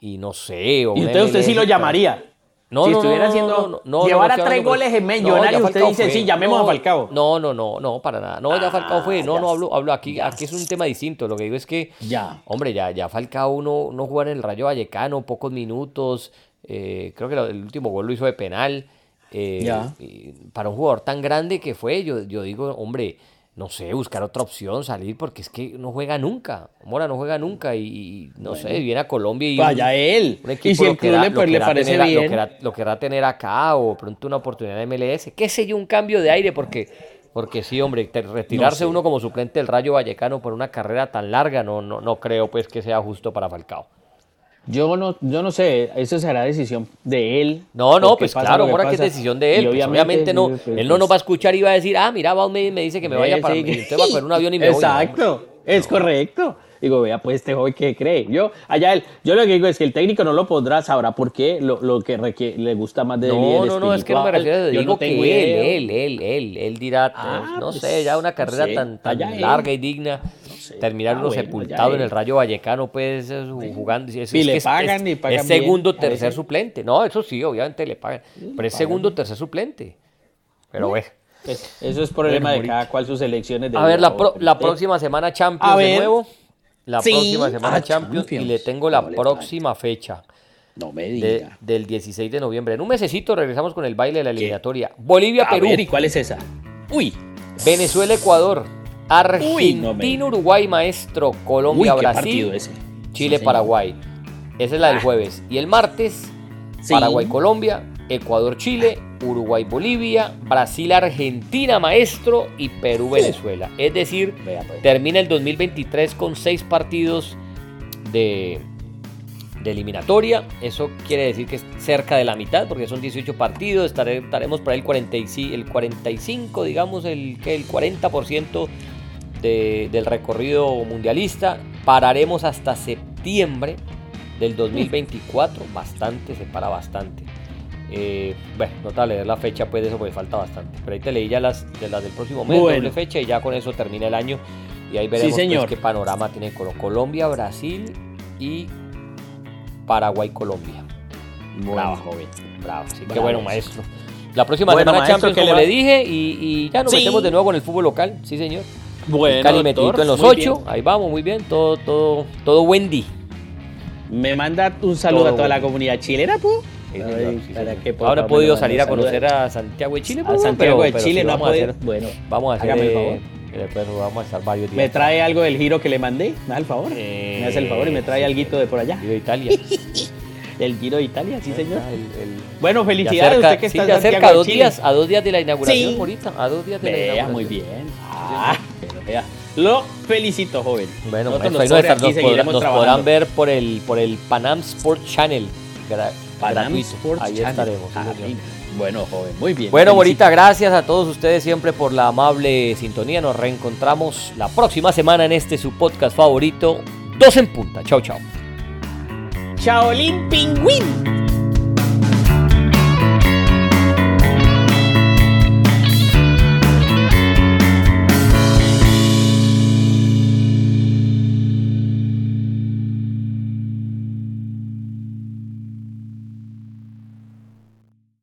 y no sé. o Y usted, usted sí lo llamaría. No, si no, estuviera no, haciendo no, no, no, llevar no, a no, tres goles en Millonarios, usted dice, fue. sí, llamemos a Falcao. No, no, no, no, para nada. No, ya Falcao fue. No, ya no hablo, hablo aquí, aquí es un tema distinto. Lo que digo es que, Ya. hombre, ya, ya Falcao no, no jugar en el Rayo Vallecano, pocos minutos. eh, creo que el último gol lo hizo de penal. eh, Ya. para un jugador tan grande que fue, yo, yo digo, hombre, no sé, buscar otra opción, salir, porque es que no juega nunca. Mora no juega nunca y, y no sé, viene a Colombia y. Vaya él. Un Y si lo el club le, lo pues, le parece tener a- Lo bien. querrá, lo querrá tener acá o pronto una oportunidad de MLS. ¿Qué sé yo? Un cambio de aire porque, porque sí, hombre, te- retirarse sé. uno como suplente del Rayo Vallecano por una carrera tan larga no, no, no creo pues que sea justo para Falcao. Yo no, yo no sé, eso será decisión de él. No, no, pues claro, lo que es decisión de él. Pues, obviamente, no, pues, él no nos va a escuchar y va a decir, ah, mira, va me, me dice que me vaya Eh, para sí, usted va a coger un avión y me voy. ¿no? Exacto, es correcto. Digo, vea, pues este joven que cree. Yo, allá él, yo lo que digo es que el técnico no lo podrá, sabrá por qué lo, lo que requiere- le gusta más de él. y No, no, no, es que no me refiero, Yo digo no que él, él, él, él, él dirá, Ah, no pues, sé, ya una no carrera sé, tan, tan allá él. larga y digna. Terminar Ah, uno bueno, sepultado en el. Rayo Vallecano, pues jugando. Es, Y le es- pagan, y pagan es segundo, bien, tercer suplente. No, eso sí, obviamente le pagan. Pero es segundo, tercer suplente. Pero bueno. Pues, eso es problema de cada cual sus elecciones de A ver, la, pro- joven. la próxima semana Champions de nuevo. La Sí. próxima semana Ah, Champions, y le tengo la No próxima fecha No me de- diga. del 16 de noviembre. En un mesecito regresamos con el baile de la eliminatoria. Bolivia, A Perú, ver, ¿y cuál es esa? Uy, Venezuela, Ecuador, Argentina, Uruguay, maestro, Colombia, Brasil. Chile, Sí, Paraguay. Esa es la del jueves. Y el martes, Sí. Paraguay, Colombia, Ecuador, Chile, Uruguay, Bolivia, Brasil, Argentina, maestro y Perú, Venezuela. Es decir, pues. termina el 2023 con seis partidos de, de eliminatoria. Eso quiere decir que es cerca de la mitad, porque son 18 partidos. Estare- estaremos por ahí el, 45, el 45, digamos, el, el 40% de- del recorrido mundialista. Pararemos hasta septiembre del 2024. Bastante, se para bastante. Eh, bueno, no te leer la fecha pues de eso porque falta bastante. Pero ahí te leí ya las, de las del próximo mes, Bueno. doble fecha, y ya con eso termina el año. Y ahí veremos pues, señor. qué panorama tiene Colo- Colombia, Brasil y Paraguay, Colombia. Brava, joven. Bravo. Así que Bravo. bueno, maestro. La próxima Bueno, semana maestro, Champions, ¿qué le como le dije, y, y ya nos Sí. metemos de nuevo con el fútbol local. Sí, señor. Bueno, Cali doctor, metidito en los ocho. bien. Ahí vamos, muy bien. Todo, todo, todo Wendy. Me manda un saludo Todo a toda la comunidad chilena, ¿pu? Sí, señor, Ay, sí, para señor. que por Ahora he podido salir a conocer a Santiago de Chile. A Santiago pero- de pero Chile no ha vamos a podido. hacer- Bueno, Vamos a hacer. hágame el eh, favor. eh, pues, vamos a estar varios días. ¿Me trae algo del giro que le mandé? ¿Me da el favor? Eh, ¿Me hace el favor y me trae sí, algo de por allá? Giro de Italia. El giro de Italia, sí, señor. El- el- Bueno, felicidades cerca- usted que sí, está en Santiago cerca, a de dos Chile. días, a dos días de la inauguración, Sí. ahorita, a dos días de la Vea, inauguración. muy bien. Ah, vea. Lo felicito, joven. Bueno, Nosotros los nos, estar- podrán ver por el, por el Panam Sport Channel. gra- Panam gratuito. Sports Ahí Channel. estaremos. Ah. Bueno, joven, muy bien. Bueno. Morita, gracias a todos ustedes siempre por la amable sintonía. Nos reencontramos la próxima semana en este su podcast favorito, Dos en Punta. Chao, chao. Chaolín Pingüín.